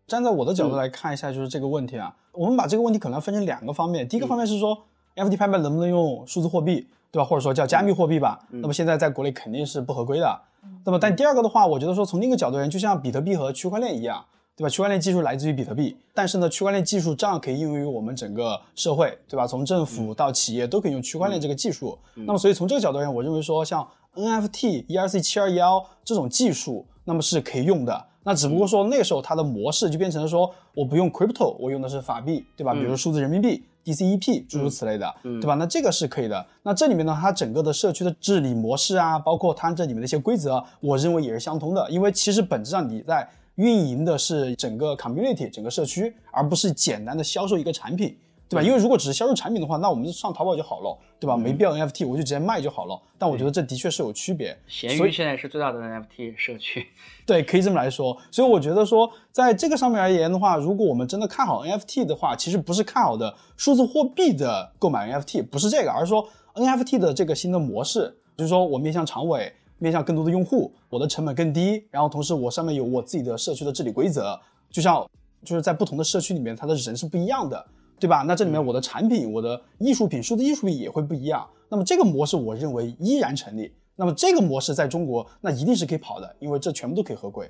站在我的角度来看一下，就是这个问题啊，我们把这个问题可能分成两个方面。第一个方面是说，NFT 拍卖能不能用数字货币，对吧？或者说叫加密货币吧？那么现在在国内肯定是不合规的。那么，但第二个的话，我觉得说从另一个角度而言，就像比特币和区块链一样，对吧？区块链技术来自于比特币，但是呢，区块链技术照样可以应用于我们整个社会，对吧？从政府到企业都可以用区块链这个技术。那么，所以从这个角度而言，我认为说像。NFT ERC 七二幺这种技术，那么是可以用的。那只不过说那个时候它的模式就变成了说，我不用 crypto，我用的是法币，对吧？比如数字人民币 DCEP 诸如此类的，对吧？那这个是可以的。那这里面呢，它整个的社区的治理模式啊，包括它这里面的一些规则，我认为也是相通的。因为其实本质上你在运营的是整个 community 整个社区，而不是简单的销售一个产品。对吧？因为如果只是销售产品的话，那我们上淘宝就好了，对吧？没必要 NFT，我就直接卖就好了。但我觉得这的确是有区别。闲鱼现在是最大的 NFT 社区，对，可以这么来说。所以我觉得说，在这个上面而言的话，如果我们真的看好 NFT 的话，其实不是看好的数字货币的购买 NFT，不是这个，而是说 NFT 的这个新的模式，就是说我面向长尾，面向更多的用户，我的成本更低，然后同时我上面有我自己的社区的治理规则，就像就是在不同的社区里面，它的人是不一样的。对吧？那这里面我的产品、我的艺术品、数字艺术品也会不一样。那么这个模式，我认为依然成立。那么这个模式在中国，那一定是可以跑的，因为这全部都可以合规。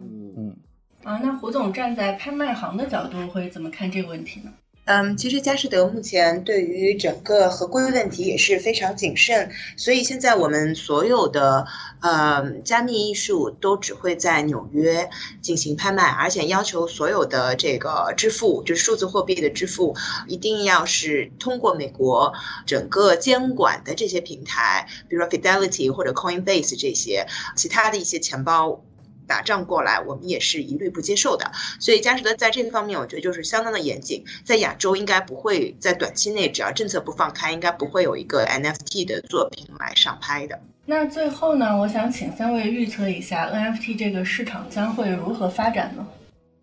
嗯嗯。啊，那胡总站在拍卖行的角度会怎么看这个问题呢？嗯，其实佳士得目前对于整个合规问题也是非常谨慎，所以现在我们所有的呃加密艺术都只会在纽约进行拍卖，而且要求所有的这个支付，就是数字货币的支付，一定要是通过美国整个监管的这些平台，比如说 Fidelity 或者 Coinbase 这些，其他的一些钱包。打仗过来，我们也是一律不接受的。所以佳士得在这个方面，我觉得就是相当的严谨。在亚洲，应该不会在短期内，只要政策不放开，应该不会有一个 NFT 的作品来上拍的。那最后呢，我想请三位预测一下 NFT 这个市场将会如何发展呢？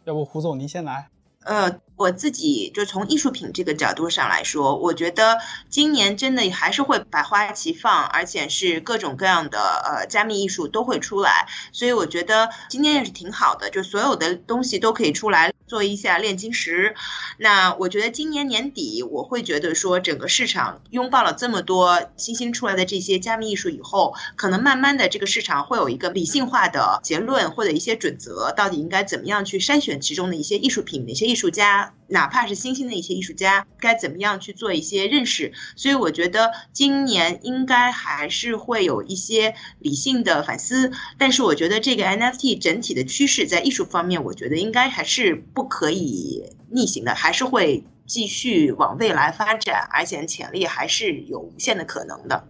要不胡总您先来。呃，我自己就从艺术品这个角度上来说，我觉得今年真的还是会百花齐放，而且是各种各样的呃加密艺术都会出来，所以我觉得今年也是挺好的，就所有的东西都可以出来。做一下炼金石，那我觉得今年年底我会觉得说，整个市场拥抱了这么多新兴出来的这些加密艺术以后，可能慢慢的这个市场会有一个理性化的结论或者一些准则，到底应该怎么样去筛选其中的一些艺术品，哪些艺术家，哪怕是新兴的一些艺术家，该怎么样去做一些认识。所以我觉得今年应该还是会有一些理性的反思，但是我觉得这个 NFT 整体的趋势在艺术方面，我觉得应该还是。不可以逆行的，还是会继续往未来发展，而且潜力还是有无限的可能的。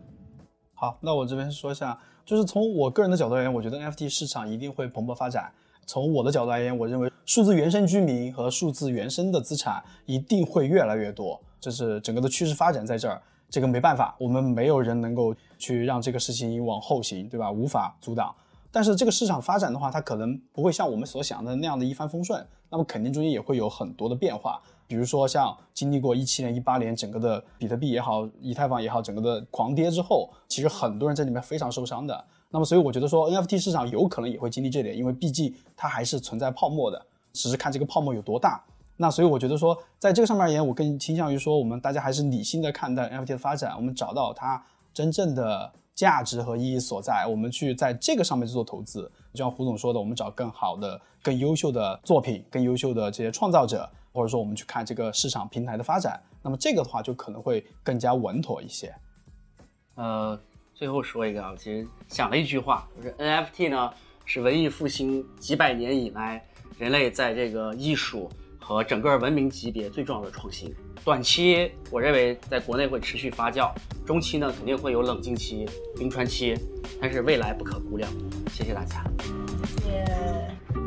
好，那我这边说一下，就是从我个人的角度而言，我觉得 NFT 市场一定会蓬勃发展。从我的角度而言，我认为数字原生居民和数字原生的资产一定会越来越多，这是整个的趋势发展在这儿。这个没办法，我们没有人能够去让这个事情往后行，对吧？无法阻挡。但是这个市场发展的话，它可能不会像我们所想的那样的一帆风顺。那么肯定中间也会有很多的变化，比如说像经历过一七年、一八年整个的比特币也好、以太坊也好，整个的狂跌之后，其实很多人在里面非常受伤的。那么所以我觉得说 NFT 市场有可能也会经历这点，因为毕竟它还是存在泡沫的，只是看这个泡沫有多大。那所以我觉得说，在这个上面而言，我更倾向于说，我们大家还是理性的看待 NFT 的发展，我们找到它真正的价值和意义所在，我们去在这个上面去做投资。就像胡总说的，我们找更好的、更优秀的作品、更优秀的这些创造者，或者说我们去看这个市场平台的发展，那么这个的话就可能会更加稳妥一些。呃，最后说一个啊，其实想了一句话，就是 NFT 呢是文艺复兴几百年以来人类在这个艺术和整个文明级别最重要的创新。短期我认为在国内会持续发酵，中期呢肯定会有冷静期、冰川期，但是未来不可估量。谢谢大家。谢谢。